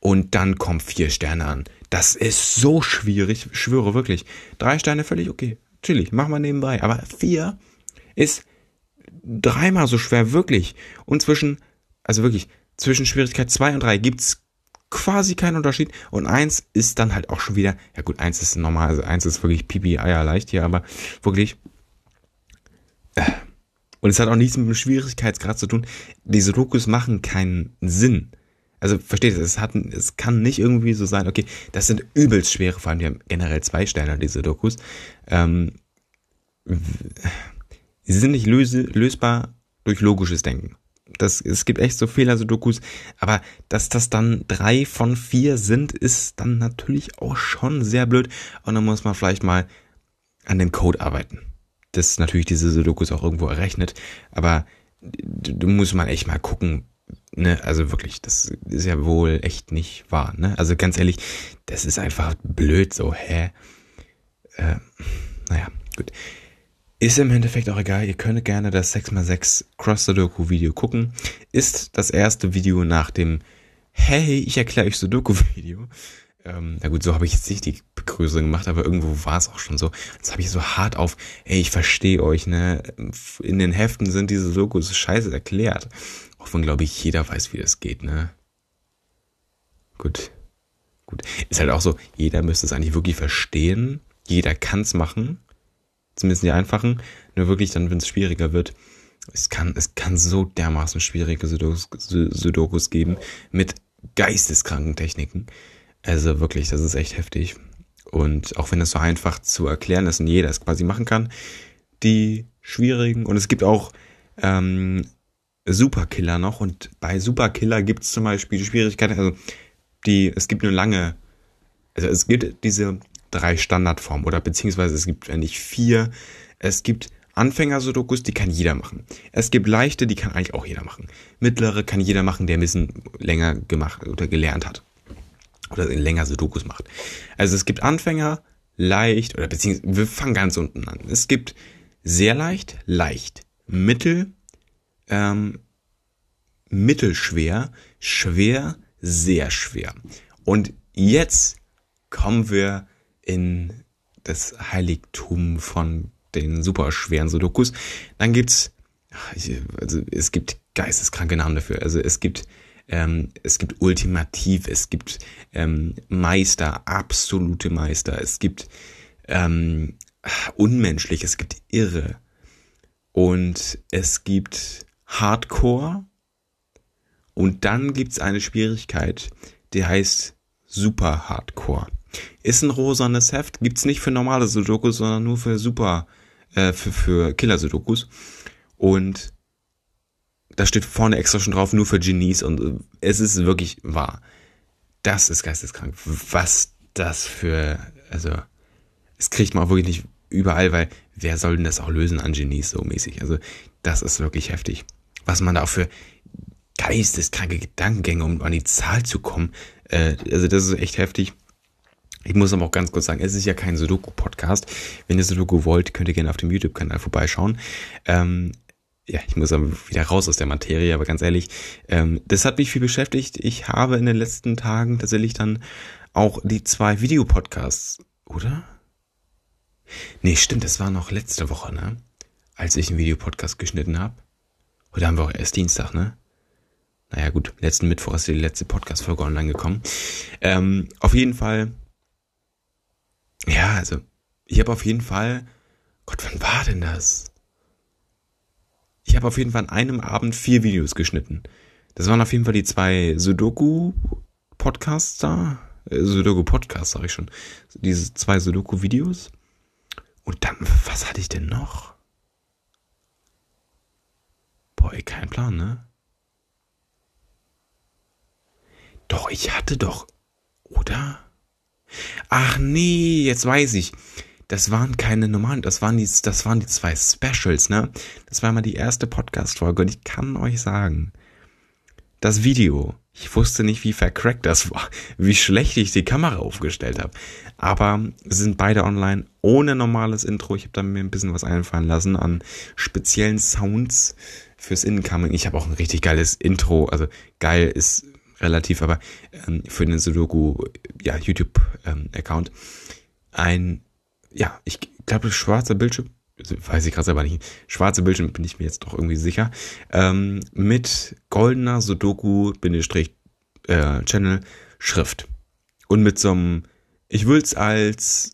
Und dann kommt vier Sterne an. Das ist so schwierig, ich schwöre wirklich. Drei Sterne völlig okay. Chillig, mach mal nebenbei. Aber vier ist dreimal so schwer, wirklich. Und zwischen, also wirklich, zwischen Schwierigkeit zwei und drei gibt's quasi keinen Unterschied. Und eins ist dann halt auch schon wieder, ja gut, eins ist normal, also eins ist wirklich pipi eier leicht hier, aber wirklich. Äh, und es hat auch nichts mit dem Schwierigkeitsgrad zu tun. Diese Dokus machen keinen Sinn. Also versteht ihr, es hat, es kann nicht irgendwie so sein, okay, das sind übelst schwere, vor allem die haben generell zwei Sterne, diese Dokus. Ähm, sie sind nicht löse, lösbar durch logisches Denken. Das, es gibt echt so Fehler-Sudokus, aber dass das dann drei von vier sind, ist dann natürlich auch schon sehr blöd. Und dann muss man vielleicht mal an dem Code arbeiten. Das natürlich diese Sudokus auch irgendwo errechnet, aber du musst mal echt mal gucken, ne, also wirklich, das ist ja wohl echt nicht wahr, ne? Also ganz ehrlich, das ist einfach blöd so, hä? Äh, naja, gut. Ist im Endeffekt auch egal, ihr könnt gerne das 6x6 Cross-Sudoku-Video gucken. Ist das erste Video nach dem Hey, ich erkläre euch Sudoku-Video. Ähm, na gut, so habe ich jetzt nicht die Begrüßung gemacht, aber irgendwo war es auch schon so. Jetzt habe ich so hart auf, ey, ich verstehe euch, ne? In den Heften sind diese Sudokus scheiße erklärt. Auch wenn, glaube ich, jeder weiß, wie das geht, ne? Gut. Gut. Ist halt auch so, jeder müsste es eigentlich wirklich verstehen. Jeder kann es machen zumindest die einfachen, nur wirklich dann, wenn es schwieriger wird, es kann, es kann so dermaßen schwierige Sudokus, Sudokus geben mit geisteskranken Techniken. Also wirklich, das ist echt heftig. Und auch wenn es so einfach zu erklären ist und jeder es quasi machen kann, die schwierigen, und es gibt auch ähm, Superkiller noch, und bei Superkiller gibt es zum Beispiel die Schwierigkeit, also die, es gibt eine lange, also es gibt diese drei Standardformen oder beziehungsweise es gibt eigentlich vier. Es gibt Anfänger-Sudokus, die kann jeder machen. Es gibt leichte, die kann eigentlich auch jeder machen. Mittlere kann jeder machen, der ein bisschen länger gemacht oder gelernt hat. Oder länger Sudokus macht. Also es gibt Anfänger, leicht oder beziehungsweise wir fangen ganz unten an. Es gibt sehr leicht, leicht, mittel, ähm, mittelschwer, schwer, sehr schwer. Und jetzt kommen wir in das Heiligtum von den superschweren Sudokus. Dann gibt's, also es gibt geisteskranke Namen dafür. Also es gibt ähm, es gibt Ultimativ, es gibt ähm, Meister, absolute Meister, es gibt ähm, unmenschlich, es gibt Irre und es gibt Hardcore und dann gibt's eine Schwierigkeit, die heißt Super Hardcore. Ist ein rosanes Heft, gibt's nicht für normale Sudokus, sondern nur für Super, äh, für, für Killer-Sudokus. Und da steht vorne extra schon drauf, nur für Genies und äh, es ist wirklich wahr. Das ist geisteskrank. Was das für, also, es kriegt man auch wirklich nicht überall, weil wer soll denn das auch lösen an Genies so mäßig? Also, das ist wirklich heftig. Was man da auch für geisteskranke Gedankengänge, um an die Zahl zu kommen, äh, also das ist echt heftig. Ich muss aber auch ganz kurz sagen, es ist ja kein Sudoku-Podcast. Wenn ihr Sudoku wollt, könnt ihr gerne auf dem YouTube-Kanal vorbeischauen. Ähm, ja, ich muss aber wieder raus aus der Materie, aber ganz ehrlich, ähm, das hat mich viel beschäftigt. Ich habe in den letzten Tagen tatsächlich dann auch die zwei Videopodcasts, oder? Nee, stimmt, das war noch letzte Woche, ne? Als ich einen Videopodcast geschnitten habe. Oder haben wir auch erst Dienstag, ne? Naja, gut, letzten Mittwoch ist die letzte Podcast-Folge online gekommen. Ähm, auf jeden Fall ja, also ich habe auf jeden Fall, Gott, wann war denn das? Ich habe auf jeden Fall an einem Abend vier Videos geschnitten. Das waren auf jeden Fall die zwei Sudoku Podcasts da, äh, Sudoku Podcast, sag ich schon, diese zwei Sudoku-Videos. Und dann, was hatte ich denn noch? Boah, ey, kein Plan, ne? Doch, ich hatte doch, oder? Ach nee, jetzt weiß ich. Das waren keine normalen, das waren die, das waren die zwei Specials, ne? Das war mal die erste Podcast-Folge und ich kann euch sagen, das Video, ich wusste nicht, wie vercrackt das war, wie schlecht ich die Kamera aufgestellt habe. Aber sind beide online ohne normales Intro. Ich habe da mir ein bisschen was einfallen lassen an speziellen Sounds fürs Incoming. Ich habe auch ein richtig geiles Intro. Also geil ist relativ, aber ähm, für den Sudoku ja, YouTube-Account ähm, ein, ja, ich glaube, schwarzer Bildschirm, weiß ich gerade selber nicht, schwarze Bildschirm bin ich mir jetzt doch irgendwie sicher, ähm, mit goldener Sudoku-Channel äh. Und mit so einem, ich will es als,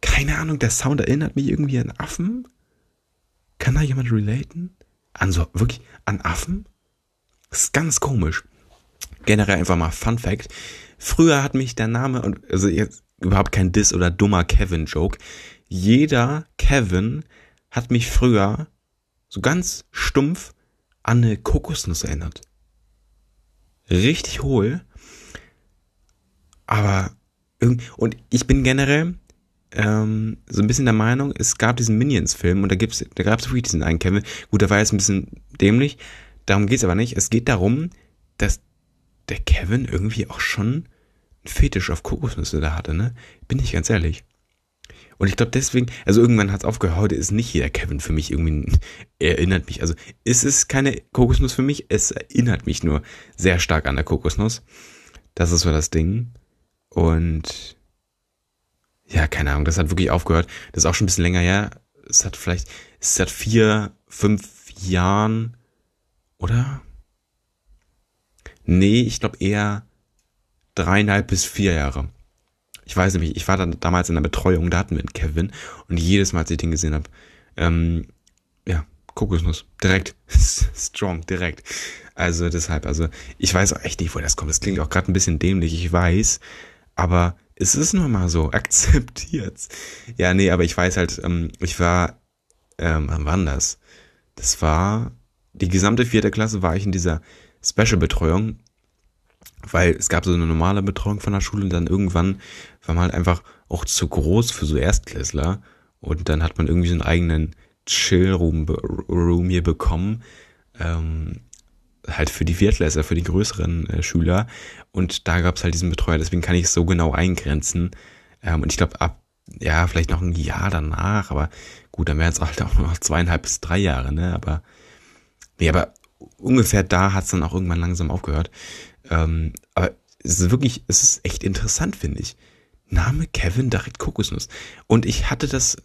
keine Ahnung, der Sound erinnert mich irgendwie an Affen. Kann da jemand relaten? An so, wirklich, an Affen? Das ist ganz komisch generell einfach mal Fun Fact. Früher hat mich der Name, und also jetzt überhaupt kein Diss oder dummer Kevin-Joke. Jeder Kevin hat mich früher so ganz stumpf an eine Kokosnuss erinnert. Richtig hohl. Aber und ich bin generell ähm, so ein bisschen der Meinung, es gab diesen Minions-Film und da gibt's, da gab es wirklich diesen einen Kevin. Gut, der war jetzt ein bisschen dämlich. Darum geht's aber nicht. Es geht darum, dass der Kevin irgendwie auch schon einen Fetisch auf Kokosnüsse da hatte, ne? Bin ich ganz ehrlich. Und ich glaube deswegen, also irgendwann hat es aufgehört, heute ist nicht jeder Kevin für mich irgendwie, erinnert mich, also es ist keine Kokosnuss für mich, es erinnert mich nur sehr stark an der Kokosnuss. Das ist so das Ding. Und ja, keine Ahnung, das hat wirklich aufgehört. Das ist auch schon ein bisschen länger her. Es hat vielleicht, es hat vier, fünf Jahren, oder? Nee, ich glaube eher dreieinhalb bis vier Jahre. Ich weiß nämlich, ich war dann damals in der Betreuung, da hatten wir einen Kevin und jedes Mal, als ich den gesehen habe, ähm, ja, Kokosnuss, direkt, [LAUGHS] strong, direkt. Also deshalb, also ich weiß auch echt nicht, wo das kommt. Das klingt auch gerade ein bisschen dämlich, ich weiß, aber es ist nur mal so, [LAUGHS] akzeptiert's. Ja, nee, aber ich weiß halt, ähm, ich war, ähm, wann war das? Das war, die gesamte vierte Klasse war ich in dieser Special-Betreuung, weil es gab so eine normale Betreuung von der Schule und dann irgendwann war man halt einfach auch zu groß für so Erstklässler und dann hat man irgendwie so einen eigenen Chill-Room Room hier bekommen, ähm, halt für die Viertklässler, für die größeren äh, Schüler und da gab es halt diesen Betreuer, deswegen kann ich es so genau eingrenzen ähm, und ich glaube ab, ja, vielleicht noch ein Jahr danach, aber gut, dann wären es [LAUGHS] halt auch noch zweieinhalb bis drei Jahre, ne, aber nee, aber ungefähr da hat es dann auch irgendwann langsam aufgehört. Ähm, aber es ist wirklich, es ist echt interessant, finde ich. Name Kevin direkt Kokosnuss. Und ich hatte das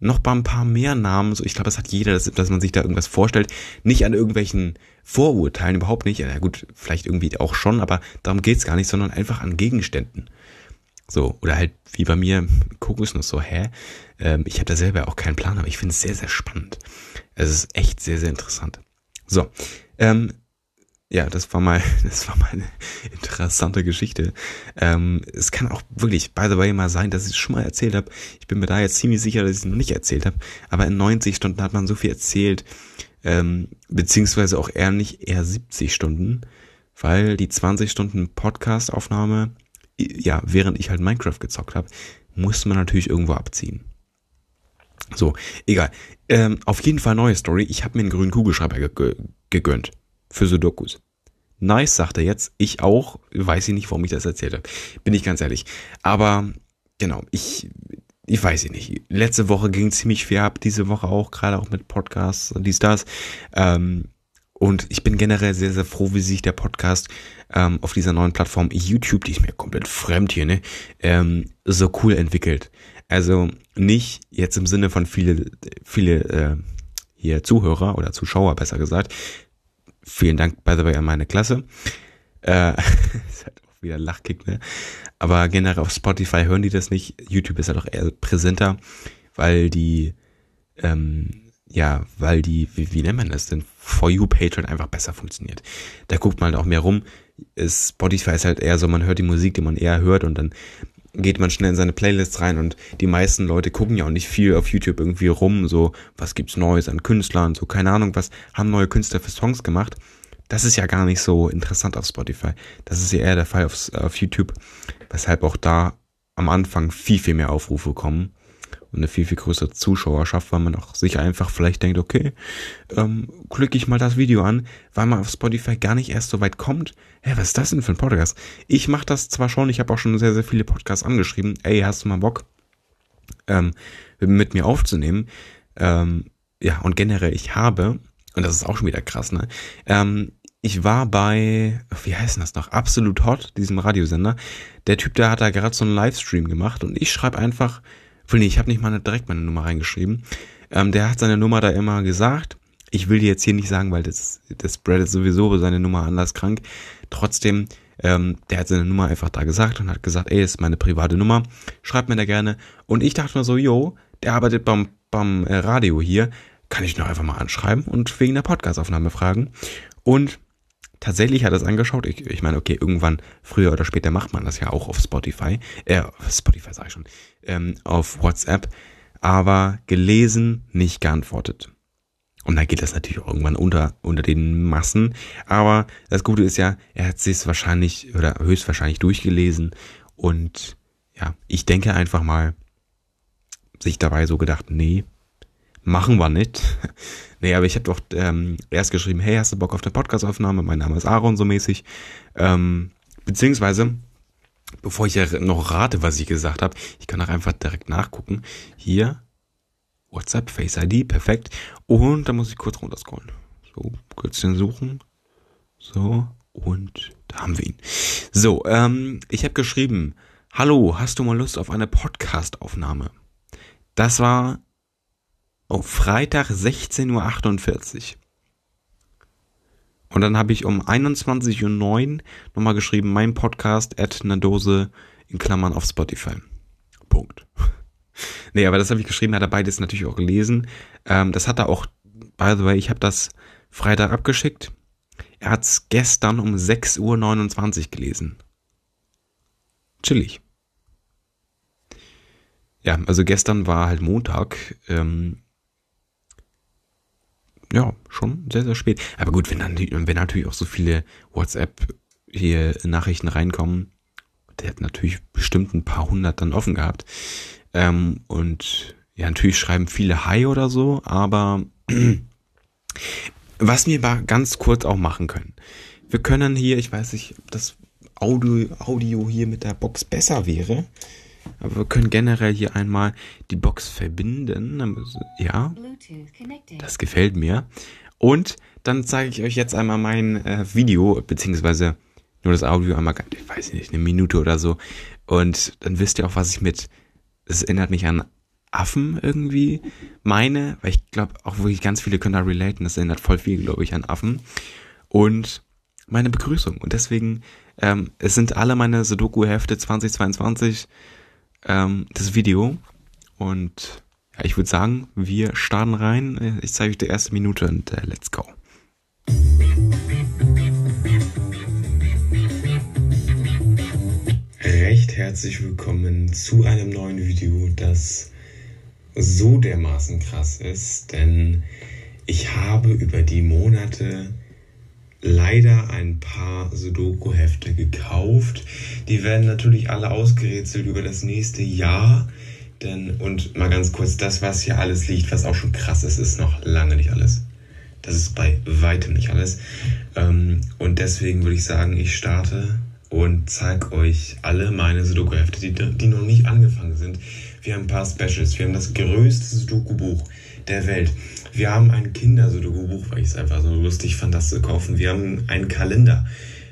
noch bei ein paar mehr Namen, so ich glaube, das hat jeder, dass, dass man sich da irgendwas vorstellt, nicht an irgendwelchen Vorurteilen, überhaupt nicht. Ja gut, vielleicht irgendwie auch schon, aber darum geht's gar nicht, sondern einfach an Gegenständen. So, oder halt wie bei mir Kokosnuss, so, hä? Ähm, ich habe da selber auch keinen Plan, aber ich finde es sehr, sehr spannend. Es ist echt sehr, sehr interessant. So, ähm, ja, das war mal, [LAUGHS] das war mal eine interessante Geschichte. Ähm, es kann auch wirklich, by the way, mal sein, dass ich es schon mal erzählt habe. Ich bin mir da jetzt ziemlich sicher, dass ich es noch nicht erzählt habe. Aber in 90 Stunden hat man so viel erzählt, ähm, beziehungsweise auch eher nicht, eher 70 Stunden, weil die 20 Stunden Podcast-Aufnahme, ja, während ich halt Minecraft gezockt habe, musste man natürlich irgendwo abziehen. So, egal. Ähm, auf jeden Fall neue Story. Ich habe mir einen grünen Kugelschreiber ge gegönnt. Für Sudokus. Nice, sagt er jetzt. Ich auch. Weiß ich nicht, warum ich das erzählt habe. Bin ich ganz ehrlich. Aber genau, ich, ich weiß ich nicht. Letzte Woche ging ziemlich viel ab, diese Woche auch, gerade auch mit Podcasts und dies, das. Ähm, und ich bin generell sehr, sehr froh, wie sich der Podcast ähm, auf dieser neuen Plattform YouTube, die ist mir komplett fremd hier, ne, ähm, so cool entwickelt. Also nicht jetzt im Sinne von viele, viele äh, hier Zuhörer oder Zuschauer besser gesagt. Vielen Dank, by the way, an meine Klasse. Äh, [LAUGHS] ist halt auch wieder Lachkick, ne? Aber generell auf Spotify hören die das nicht. YouTube ist halt auch eher präsenter, weil die, ähm, ja, weil die, wie, wie nennt man das denn? For You halt einfach besser funktioniert. Da guckt man halt auch mehr rum. Spotify ist halt eher so, man hört die Musik, die man eher hört und dann geht man schnell in seine Playlists rein und die meisten Leute gucken ja auch nicht viel auf YouTube irgendwie rum, so, was gibt's Neues an Künstlern, so, keine Ahnung, was haben neue Künstler für Songs gemacht. Das ist ja gar nicht so interessant auf Spotify. Das ist ja eher der Fall auf, auf YouTube, weshalb auch da am Anfang viel, viel mehr Aufrufe kommen eine viel, viel größere Zuschauerschaft, weil man auch sich einfach vielleicht denkt, okay, ähm, klicke ich mal das Video an, weil man auf Spotify gar nicht erst so weit kommt. Hä, was ist das denn für ein Podcast? Ich mache das zwar schon, ich habe auch schon sehr, sehr viele Podcasts angeschrieben. Ey, hast du mal Bock, ähm, mit mir aufzunehmen? Ähm, ja, und generell, ich habe, und das ist auch schon wieder krass, ne? Ähm, ich war bei, wie heißt das noch, Absolut Hot, diesem Radiosender. Der Typ, der hat da gerade so einen Livestream gemacht und ich schreibe einfach Nee, ich habe nicht mal direkt meine Nummer reingeschrieben. Ähm, der hat seine Nummer da immer gesagt. Ich will die jetzt hier nicht sagen, weil das, das Brad ist sowieso seine Nummer anders krank. Trotzdem, ähm, der hat seine Nummer einfach da gesagt und hat gesagt, ey, ist meine private Nummer, schreibt mir da gerne. Und ich dachte mir so, yo, der arbeitet beim, beim äh, Radio hier, kann ich noch einfach mal anschreiben und wegen der Podcastaufnahme fragen. Und tatsächlich hat er es angeschaut. Ich, ich meine, okay, irgendwann, früher oder später macht man das ja auch auf Spotify. Äh, Spotify sage ich schon. Ähm, auf WhatsApp. Aber gelesen, nicht geantwortet. Und dann geht das natürlich irgendwann unter, unter den Massen. Aber das Gute ist ja, er hat sich wahrscheinlich oder höchstwahrscheinlich durchgelesen. Und ja, ich denke einfach mal, sich dabei so gedacht, nee, machen wir nicht. [LAUGHS] nee, aber ich habe doch ähm, erst geschrieben, hey, hast du Bock auf eine Podcastaufnahme? Mein Name ist Aaron, so mäßig. Ähm, beziehungsweise, bevor ich ja noch rate, was ich gesagt habe, ich kann auch einfach direkt nachgucken. Hier, WhatsApp, Face ID, perfekt. Und da muss ich kurz runterscrollen. So, kurz den suchen. So, und da haben wir ihn. So, ähm, ich habe geschrieben, hallo, hast du mal Lust auf eine Podcastaufnahme? Das war auf Freitag 16.48 Uhr. Und dann habe ich um 21.09 Uhr nochmal geschrieben, mein Podcast at eine Dose in Klammern auf Spotify. Punkt. [LAUGHS] nee, aber das habe ich geschrieben, hat er beides natürlich auch gelesen. Ähm, das hat er auch, by the way, ich habe das Freitag abgeschickt. Er hat es gestern um 6.29 Uhr gelesen. Chillig. Ja, also gestern war halt Montag. Ähm, ja, schon sehr, sehr spät. Aber gut, wenn dann, wenn natürlich auch so viele WhatsApp hier Nachrichten reinkommen, der hat natürlich bestimmt ein paar hundert dann offen gehabt. Ähm, und ja, natürlich schreiben viele Hi oder so, aber [CLEARS THROAT] was wir ganz kurz auch machen können. Wir können hier, ich weiß nicht, ob das Audio, Audio hier mit der Box besser wäre. Aber wir können generell hier einmal die Box verbinden. Ja, das gefällt mir. Und dann zeige ich euch jetzt einmal mein äh, Video, beziehungsweise nur das Audio einmal, ich weiß nicht, eine Minute oder so. Und dann wisst ihr auch, was ich mit, es erinnert mich an Affen irgendwie meine, weil ich glaube, auch wirklich ganz viele können da relaten, das erinnert voll viel, glaube ich, an Affen. Und meine Begrüßung. Und deswegen, ähm, es sind alle meine Sudoku-Hefte 2022 ähm, das Video. Und ja, ich würde sagen, wir starten rein. Ich zeige euch die erste Minute und äh, let's go. Recht herzlich willkommen zu einem neuen Video, das so dermaßen krass ist, denn ich habe über die Monate leider ein paar Sudoku-Hefte gekauft. Die werden natürlich alle ausgerätselt über das nächste Jahr. Denn, und mal ganz kurz, das, was hier alles liegt, was auch schon krass ist, ist noch lange nicht alles. Das ist bei weitem nicht alles. Ähm, und deswegen würde ich sagen, ich starte und zeige euch alle meine Sudoku-Hefte, die, die noch nicht angefangen sind. Wir haben ein paar Specials. Wir haben das größte Sudoku-Buch der Welt. Wir haben ein Kinder-Sudoku-Buch, weil ich es einfach so lustig fand, das zu kaufen. Wir haben einen Kalender.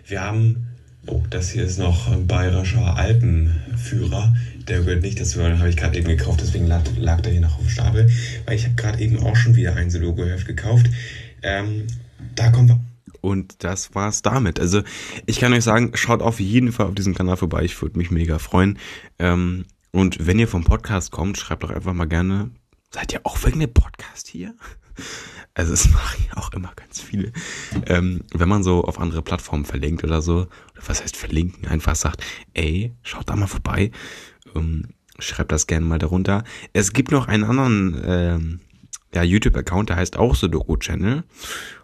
Wir haben, oh, das hier ist noch ein bayerischer Alpenführer. Der gehört nicht dazu, den habe ich gerade eben gekauft, deswegen lag, lag der hier noch auf dem Stapel. Weil ich habe gerade eben auch schon wieder ein Sudoku-Heft gekauft. Ähm, da kommen wir und das war's damit. Also ich kann euch sagen, schaut auf jeden Fall auf diesem Kanal vorbei. Ich würde mich mega freuen. Ähm, und wenn ihr vom Podcast kommt, schreibt doch einfach mal gerne Seid ihr auch wegen dem Podcast hier? [LAUGHS] also es machen ja auch immer ganz viele, ähm, wenn man so auf andere Plattformen verlinkt oder so, oder was heißt verlinken, einfach sagt, ey, schaut da mal vorbei, ähm, schreibt das gerne mal darunter. Es gibt noch einen anderen ähm, ja, YouTube-Account, der heißt auch Sudoku Channel.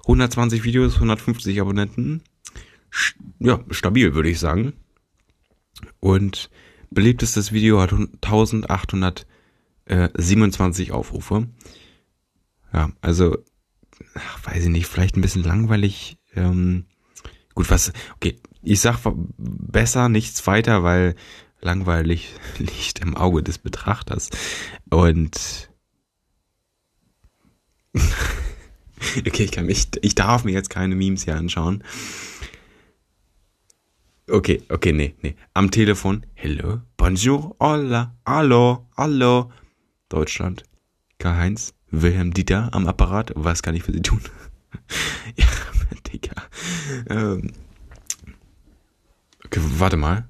120 Videos, 150 Abonnenten. Ja, stabil, würde ich sagen. Und beliebtestes Video hat 1827 Aufrufe. Ja, also, ach, weiß ich nicht, vielleicht ein bisschen langweilig. Ähm, gut, was, okay, ich sag besser nichts weiter, weil langweilig [LAUGHS] liegt im Auge des Betrachters. Und [LAUGHS] okay, ich kann mich, ich darf mir jetzt keine Memes hier anschauen. Okay, okay, nee, nee. Am Telefon. Hello, bonjour, hola, hallo, hallo. Deutschland. Karl-Heinz, Wilhelm Dieter am Apparat. Was kann ich für Sie tun? [LAUGHS] ja, Digga. Ähm. Okay, warte mal.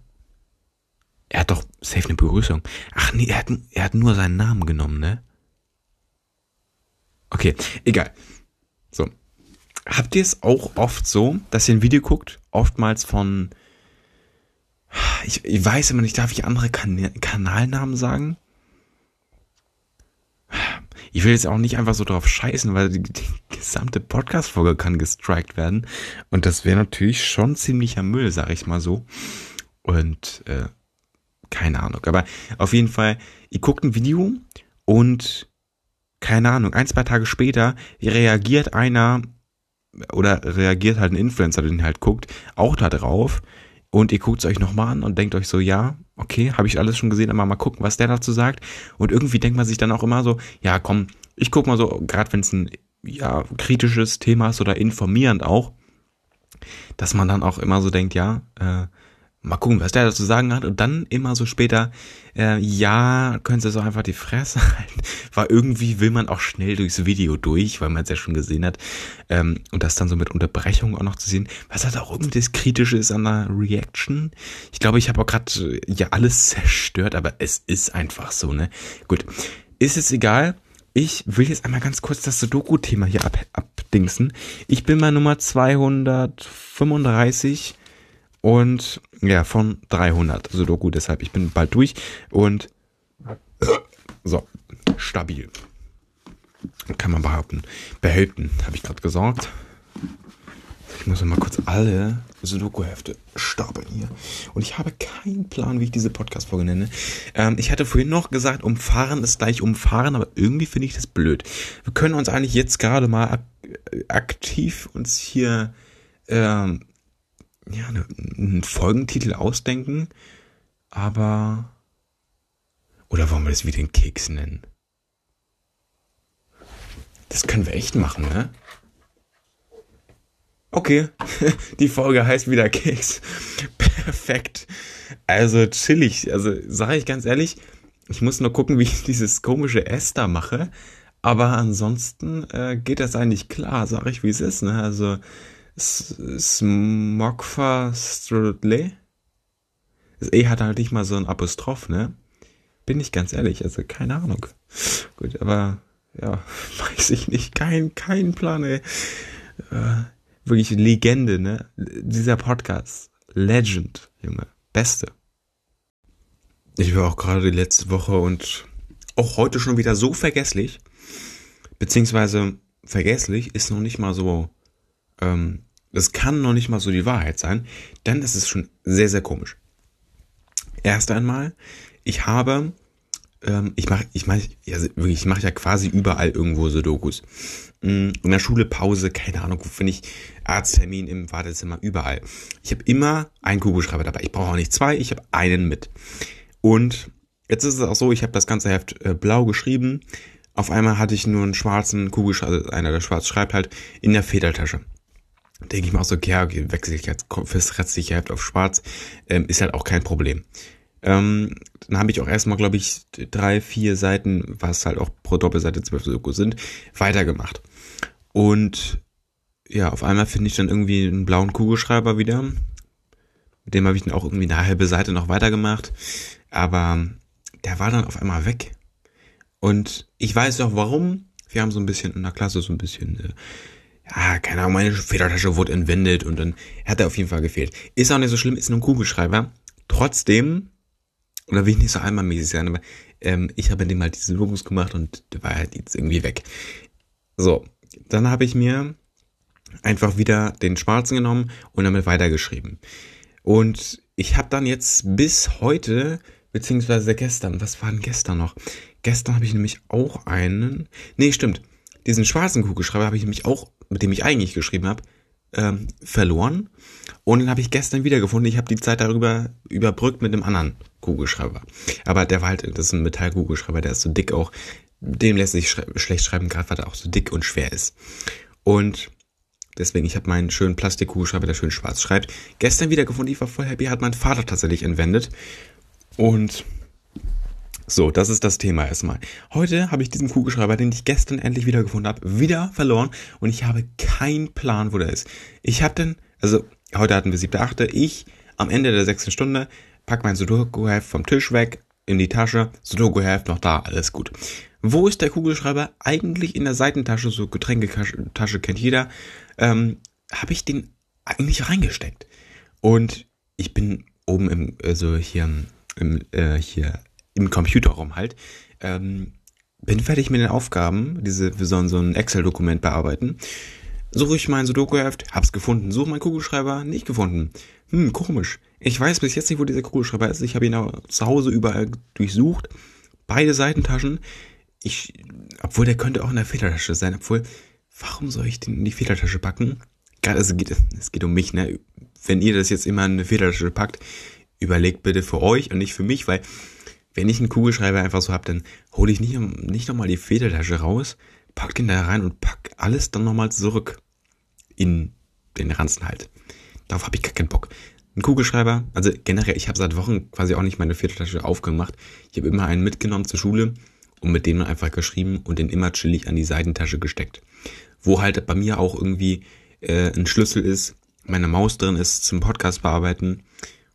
Er hat doch safe eine Begrüßung. Ach nee, er hat, er hat nur seinen Namen genommen, ne? Okay, egal. So. Habt ihr es auch oft so, dass ihr ein Video guckt, oftmals von, ich, ich weiß immer nicht, darf ich andere kan Kanalnamen sagen? Ich will jetzt auch nicht einfach so drauf scheißen, weil die, die gesamte Podcast-Folge kann gestrikt werden. Und das wäre natürlich schon ziemlicher Müll, sag ich mal so. Und äh, keine Ahnung. Aber auf jeden Fall, ihr guckt ein Video und keine Ahnung, ein, zwei Tage später reagiert einer oder reagiert halt ein Influencer, den ihr halt guckt, auch da drauf und ihr guckt es euch nochmal an und denkt euch so, ja, okay, habe ich alles schon gesehen, aber mal gucken, was der dazu sagt. Und irgendwie denkt man sich dann auch immer so, ja, komm, ich guck mal so, gerade wenn es ein ja, kritisches Thema ist oder informierend auch, dass man dann auch immer so denkt, ja, äh, mal gucken, was der dazu sagen hat. Und dann immer so später, äh, ja, können Sie so einfach die Fresse [LAUGHS] halten. Weil irgendwie will man auch schnell durchs Video durch, weil man es ja schon gesehen hat. Ähm, und das dann so mit Unterbrechung auch noch zu sehen. Was hat auch irgendwas Kritisches an der Reaction? Ich glaube, ich habe auch gerade äh, ja alles [LAUGHS] zerstört, aber es ist einfach so, ne? Gut. Ist es egal. Ich will jetzt einmal ganz kurz das Sudoku-Thema hier ab, abdingsen. Ich bin bei Nummer 235 und ja, von 300 Sudoku, deshalb ich bin bald durch und so, stabil. Kann man behaupten. Behaupten, habe ich gerade gesagt. Ich muss mal kurz alle Sudoku-Hefte stapeln hier. Und ich habe keinen Plan, wie ich diese Podcast-Folge nenne. Ähm, ich hatte vorhin noch gesagt, umfahren ist gleich umfahren, aber irgendwie finde ich das blöd. Wir können uns eigentlich jetzt gerade mal ak aktiv uns hier ähm, ja, ne, einen Folgentitel ausdenken, aber. Oder wollen wir das wie den Keks nennen? Das können wir echt machen, ne? Okay, [LAUGHS] die Folge heißt wieder Keks. [LAUGHS] Perfekt. Also chillig. Also sage ich ganz ehrlich, ich muss nur gucken, wie ich [LAUGHS] dieses komische da mache. Aber ansonsten äh, geht das eigentlich klar, sage ich, wie es ist. Ne? Also Smokfa Strudley. Das E hat halt nicht mal so ein Apostroph, ne? Bin ich ganz ehrlich, also keine Ahnung. Gut, aber ja, [LAUGHS] weiß ich nicht. Kein, kein Plan, ey. Äh, wirklich Legende, ne? Dieser Podcast. Legend, Junge. Beste. Ich war auch gerade die letzte Woche und auch heute schon wieder so vergesslich. Beziehungsweise vergesslich ist noch nicht mal so ähm, das kann noch nicht mal so die Wahrheit sein, das ist schon sehr, sehr komisch. Erst einmal, ich habe, ähm, ich mache, ich mache, also wirklich, ich mache ja quasi überall irgendwo so Dokus. Mm, in der Schule Pause, keine Ahnung, wo finde ich Arzttermin im Wartezimmer, überall. Ich habe immer einen Kugelschreiber dabei. Ich brauche auch nicht zwei, ich habe einen mit. Und jetzt ist es auch so, ich habe das ganze Heft äh, blau geschrieben. Auf einmal hatte ich nur einen schwarzen Kugelschreiber, also einer, der schwarz schreibt halt, in der Federtasche denke ich mal so, okay, ja, okay, wechsle ich jetzt fürs restliche auf schwarz, ähm, ist halt auch kein Problem. Ähm, dann habe ich auch erstmal, glaube ich, drei, vier Seiten, was halt auch pro Doppelseite zwölf Soko sind, weitergemacht. Und ja, auf einmal finde ich dann irgendwie einen blauen Kugelschreiber wieder. Mit dem habe ich dann auch irgendwie eine halbe Seite noch weitergemacht. Aber der war dann auf einmal weg. Und ich weiß auch warum. wir haben so ein bisschen in der Klasse so ein bisschen, äh, ja, keine Ahnung, meine Federtasche wurde entwendet und dann hat er auf jeden Fall gefehlt. Ist auch nicht so schlimm, ist nur ein Kugelschreiber. Trotzdem, oder will ich nicht so einmalmäßig sein, aber ähm, ich habe dem halt diese Logos gemacht und der war halt jetzt irgendwie weg. So, dann habe ich mir einfach wieder den schwarzen genommen und damit weitergeschrieben. Und ich habe dann jetzt bis heute, beziehungsweise gestern, was war denn gestern noch? Gestern habe ich nämlich auch einen, nee, stimmt, diesen schwarzen Kugelschreiber habe ich nämlich auch, mit dem ich eigentlich geschrieben habe, ähm, verloren. Und den habe ich gestern wiedergefunden. Ich habe die Zeit darüber überbrückt mit einem anderen Kugelschreiber. Aber der war halt, das ist ein Metallkugelschreiber, der ist so dick auch. Dem lässt sich schrei schlecht schreiben, gerade weil er auch so dick und schwer ist. Und deswegen, ich habe meinen schönen Plastikkugelschreiber, der schön schwarz schreibt, gestern wiedergefunden. Ich war voll happy, hat mein Vater tatsächlich entwendet. Und so, das ist das Thema erstmal. Heute habe ich diesen Kugelschreiber, den ich gestern endlich wiedergefunden habe, wieder verloren und ich habe keinen Plan, wo der ist. Ich habe den, also heute hatten wir siebte, achte, ich am Ende der sechsten Stunde pack mein Sudoku-Heft vom Tisch weg, in die Tasche, Sudoku-Heft noch da, alles gut. Wo ist der Kugelschreiber? Eigentlich in der Seitentasche, so Getränketasche kennt jeder, ähm, habe ich den eigentlich reingesteckt. Und ich bin oben im, also hier, im, äh, hier im Computerraum halt, ähm, bin fertig mit den Aufgaben, diese, wir sollen so ein Excel-Dokument bearbeiten. Suche ich mein Sudoku-Heft, hab's gefunden. Suche mein Kugelschreiber, nicht gefunden. Hm, komisch. Ich weiß bis jetzt nicht, wo dieser Kugelschreiber ist. Ich habe ihn auch zu Hause überall durchsucht. Beide Seitentaschen. Ich, obwohl der könnte auch in der Federtasche sein. Obwohl, warum soll ich den in die Federtasche packen? Gerade, also geht, es geht um mich, ne? Wenn ihr das jetzt immer in eine Federtasche packt, überlegt bitte für euch und nicht für mich, weil wenn ich einen Kugelschreiber einfach so hab, dann hole ich nicht, nicht nochmal die Federtasche raus, pack den da rein und pack alles dann nochmal zurück in den Ranzen halt. Darauf habe ich gar keinen Bock. Ein Kugelschreiber, also generell, ich habe seit Wochen quasi auch nicht meine Federtasche aufgemacht. Ich habe immer einen mitgenommen zur Schule und mit dem einfach geschrieben und den immer chillig an die Seitentasche gesteckt. Wo halt bei mir auch irgendwie äh, ein Schlüssel ist, meine Maus drin ist zum Podcast bearbeiten,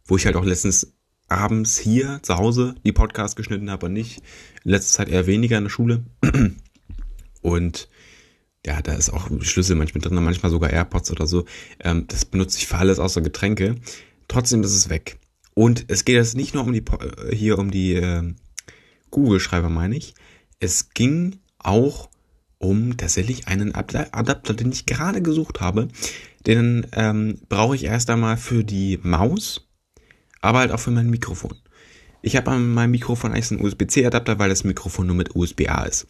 wo ich halt auch letztens abends hier zu Hause die Podcast geschnitten habe und nicht. In letzter Zeit eher weniger in der Schule. [CLEARS THROAT] Und ja, da ist auch Schlüssel manchmal drin, manchmal sogar AirPods oder so. Ähm, das benutze ich für alles außer Getränke. Trotzdem ist es weg. Und es geht jetzt nicht nur um die äh, hier um die äh, Google-Schreiber, meine ich. Es ging auch um tatsächlich einen Adapter, den ich gerade gesucht habe. Den ähm, brauche ich erst einmal für die Maus aber halt auch für mein Mikrofon. Ich habe an meinem Mikrofon eigentlich einen USB-C-Adapter, weil das Mikrofon nur mit USB-A ist.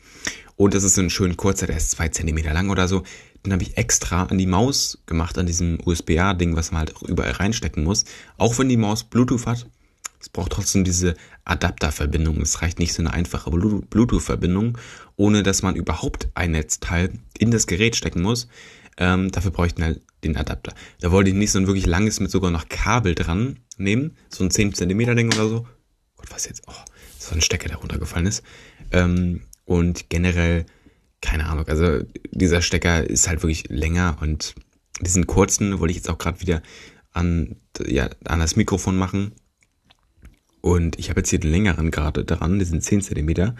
Und das ist so ein schön kurzer, der ist zwei Zentimeter lang oder so. Den habe ich extra an die Maus gemacht, an diesem USB-A-Ding, was man halt auch überall reinstecken muss. Auch wenn die Maus Bluetooth hat. Es braucht trotzdem diese Adapterverbindung. Es reicht nicht so eine einfache Bluetooth-Verbindung, ohne dass man überhaupt ein Netzteil in das Gerät stecken muss. Ähm, dafür bräuchten halt den Adapter. Da wollte ich nicht so ein wirklich langes mit sogar noch Kabel dran nehmen. So ein 10 cm Ding oder so. Gott, was jetzt? Oh, so ein Stecker, der runtergefallen ist. Ähm, und generell, keine Ahnung, also dieser Stecker ist halt wirklich länger und diesen kurzen wollte ich jetzt auch gerade wieder an, ja, an das Mikrofon machen. Und ich habe jetzt hier den längeren gerade dran, diesen 10 cm.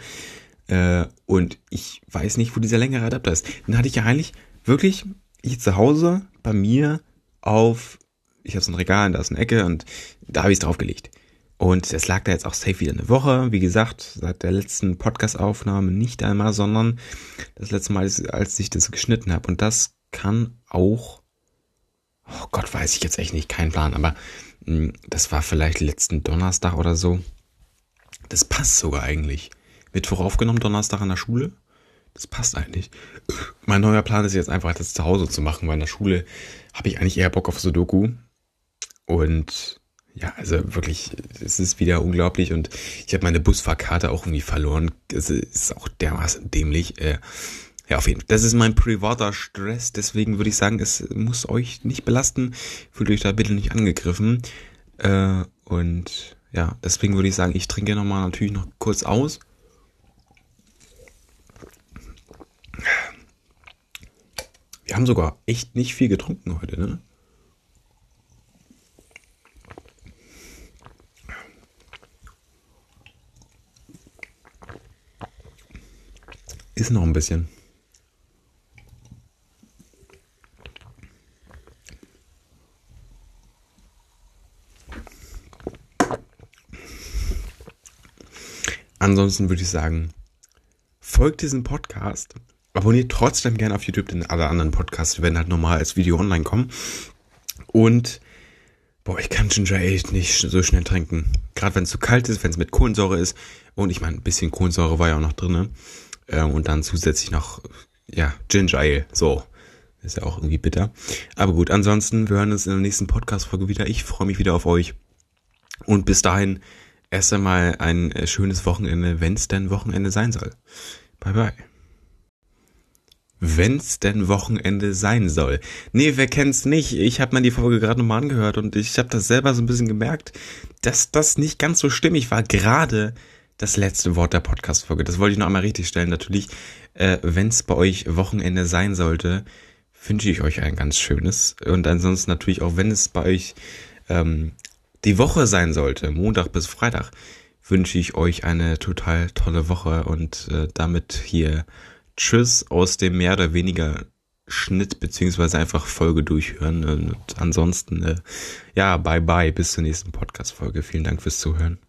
Äh, und ich weiß nicht, wo dieser längere Adapter ist. Den hatte ich ja eigentlich wirklich ich zu Hause bei mir auf, ich habe so ein Regal, da ist eine Ecke und da habe ich es draufgelegt. Und es lag da jetzt auch safe wieder eine Woche. Wie gesagt, seit der letzten Podcast-Aufnahme nicht einmal, sondern das letzte Mal, als ich das geschnitten habe. Und das kann auch, oh Gott, weiß ich jetzt echt nicht, kein Plan, aber hm, das war vielleicht letzten Donnerstag oder so. Das passt sogar eigentlich. Mittwoch aufgenommen, Donnerstag an der Schule. Das passt eigentlich. Mein neuer Plan ist jetzt einfach, das zu Hause zu machen, weil in der Schule habe ich eigentlich eher Bock auf Sudoku. Und ja, also wirklich, es ist wieder unglaublich und ich habe meine Busfahrkarte auch irgendwie verloren. Es ist auch dermaßen dämlich. Äh, ja, auf jeden Fall. Das ist mein privater Stress, deswegen würde ich sagen, es muss euch nicht belasten. Fühlt euch da bitte nicht angegriffen. Äh, und ja, deswegen würde ich sagen, ich trinke nochmal natürlich noch kurz aus. Wir haben sogar echt nicht viel getrunken heute, ne? Ist noch ein bisschen. Ansonsten würde ich sagen, folgt diesem Podcast abonniert trotzdem gerne auf YouTube, denn alle anderen Podcasts werden halt normal als Video online kommen. Und boah, ich kann Ginger Ale nicht so schnell trinken. Gerade wenn es zu kalt ist, wenn es mit Kohlensäure ist. Und ich meine, ein bisschen Kohlensäure war ja auch noch drin. Äh, und dann zusätzlich noch, ja, Ginger Ale. So. Ist ja auch irgendwie bitter. Aber gut, ansonsten, wir hören uns in der nächsten Podcast-Folge wieder. Ich freue mich wieder auf euch. Und bis dahin erst einmal ein äh, schönes Wochenende, wenn es denn Wochenende sein soll. Bye bye. Wenn's denn Wochenende sein soll. Nee, wer kennt's nicht? Ich habe mir die Folge gerade nochmal angehört und ich habe das selber so ein bisschen gemerkt, dass das nicht ganz so stimmig war. Gerade das letzte Wort der Podcast-Folge. Das wollte ich noch einmal richtig stellen. Natürlich, äh, wenn's bei euch Wochenende sein sollte, wünsche ich euch ein ganz schönes. Und ansonsten natürlich auch, wenn es bei euch ähm, die Woche sein sollte, Montag bis Freitag, wünsche ich euch eine total tolle Woche und äh, damit hier Tschüss aus dem mehr oder weniger Schnitt beziehungsweise einfach Folge durchhören. Und ansonsten, äh, ja, bye bye, bis zur nächsten Podcast-Folge. Vielen Dank fürs Zuhören.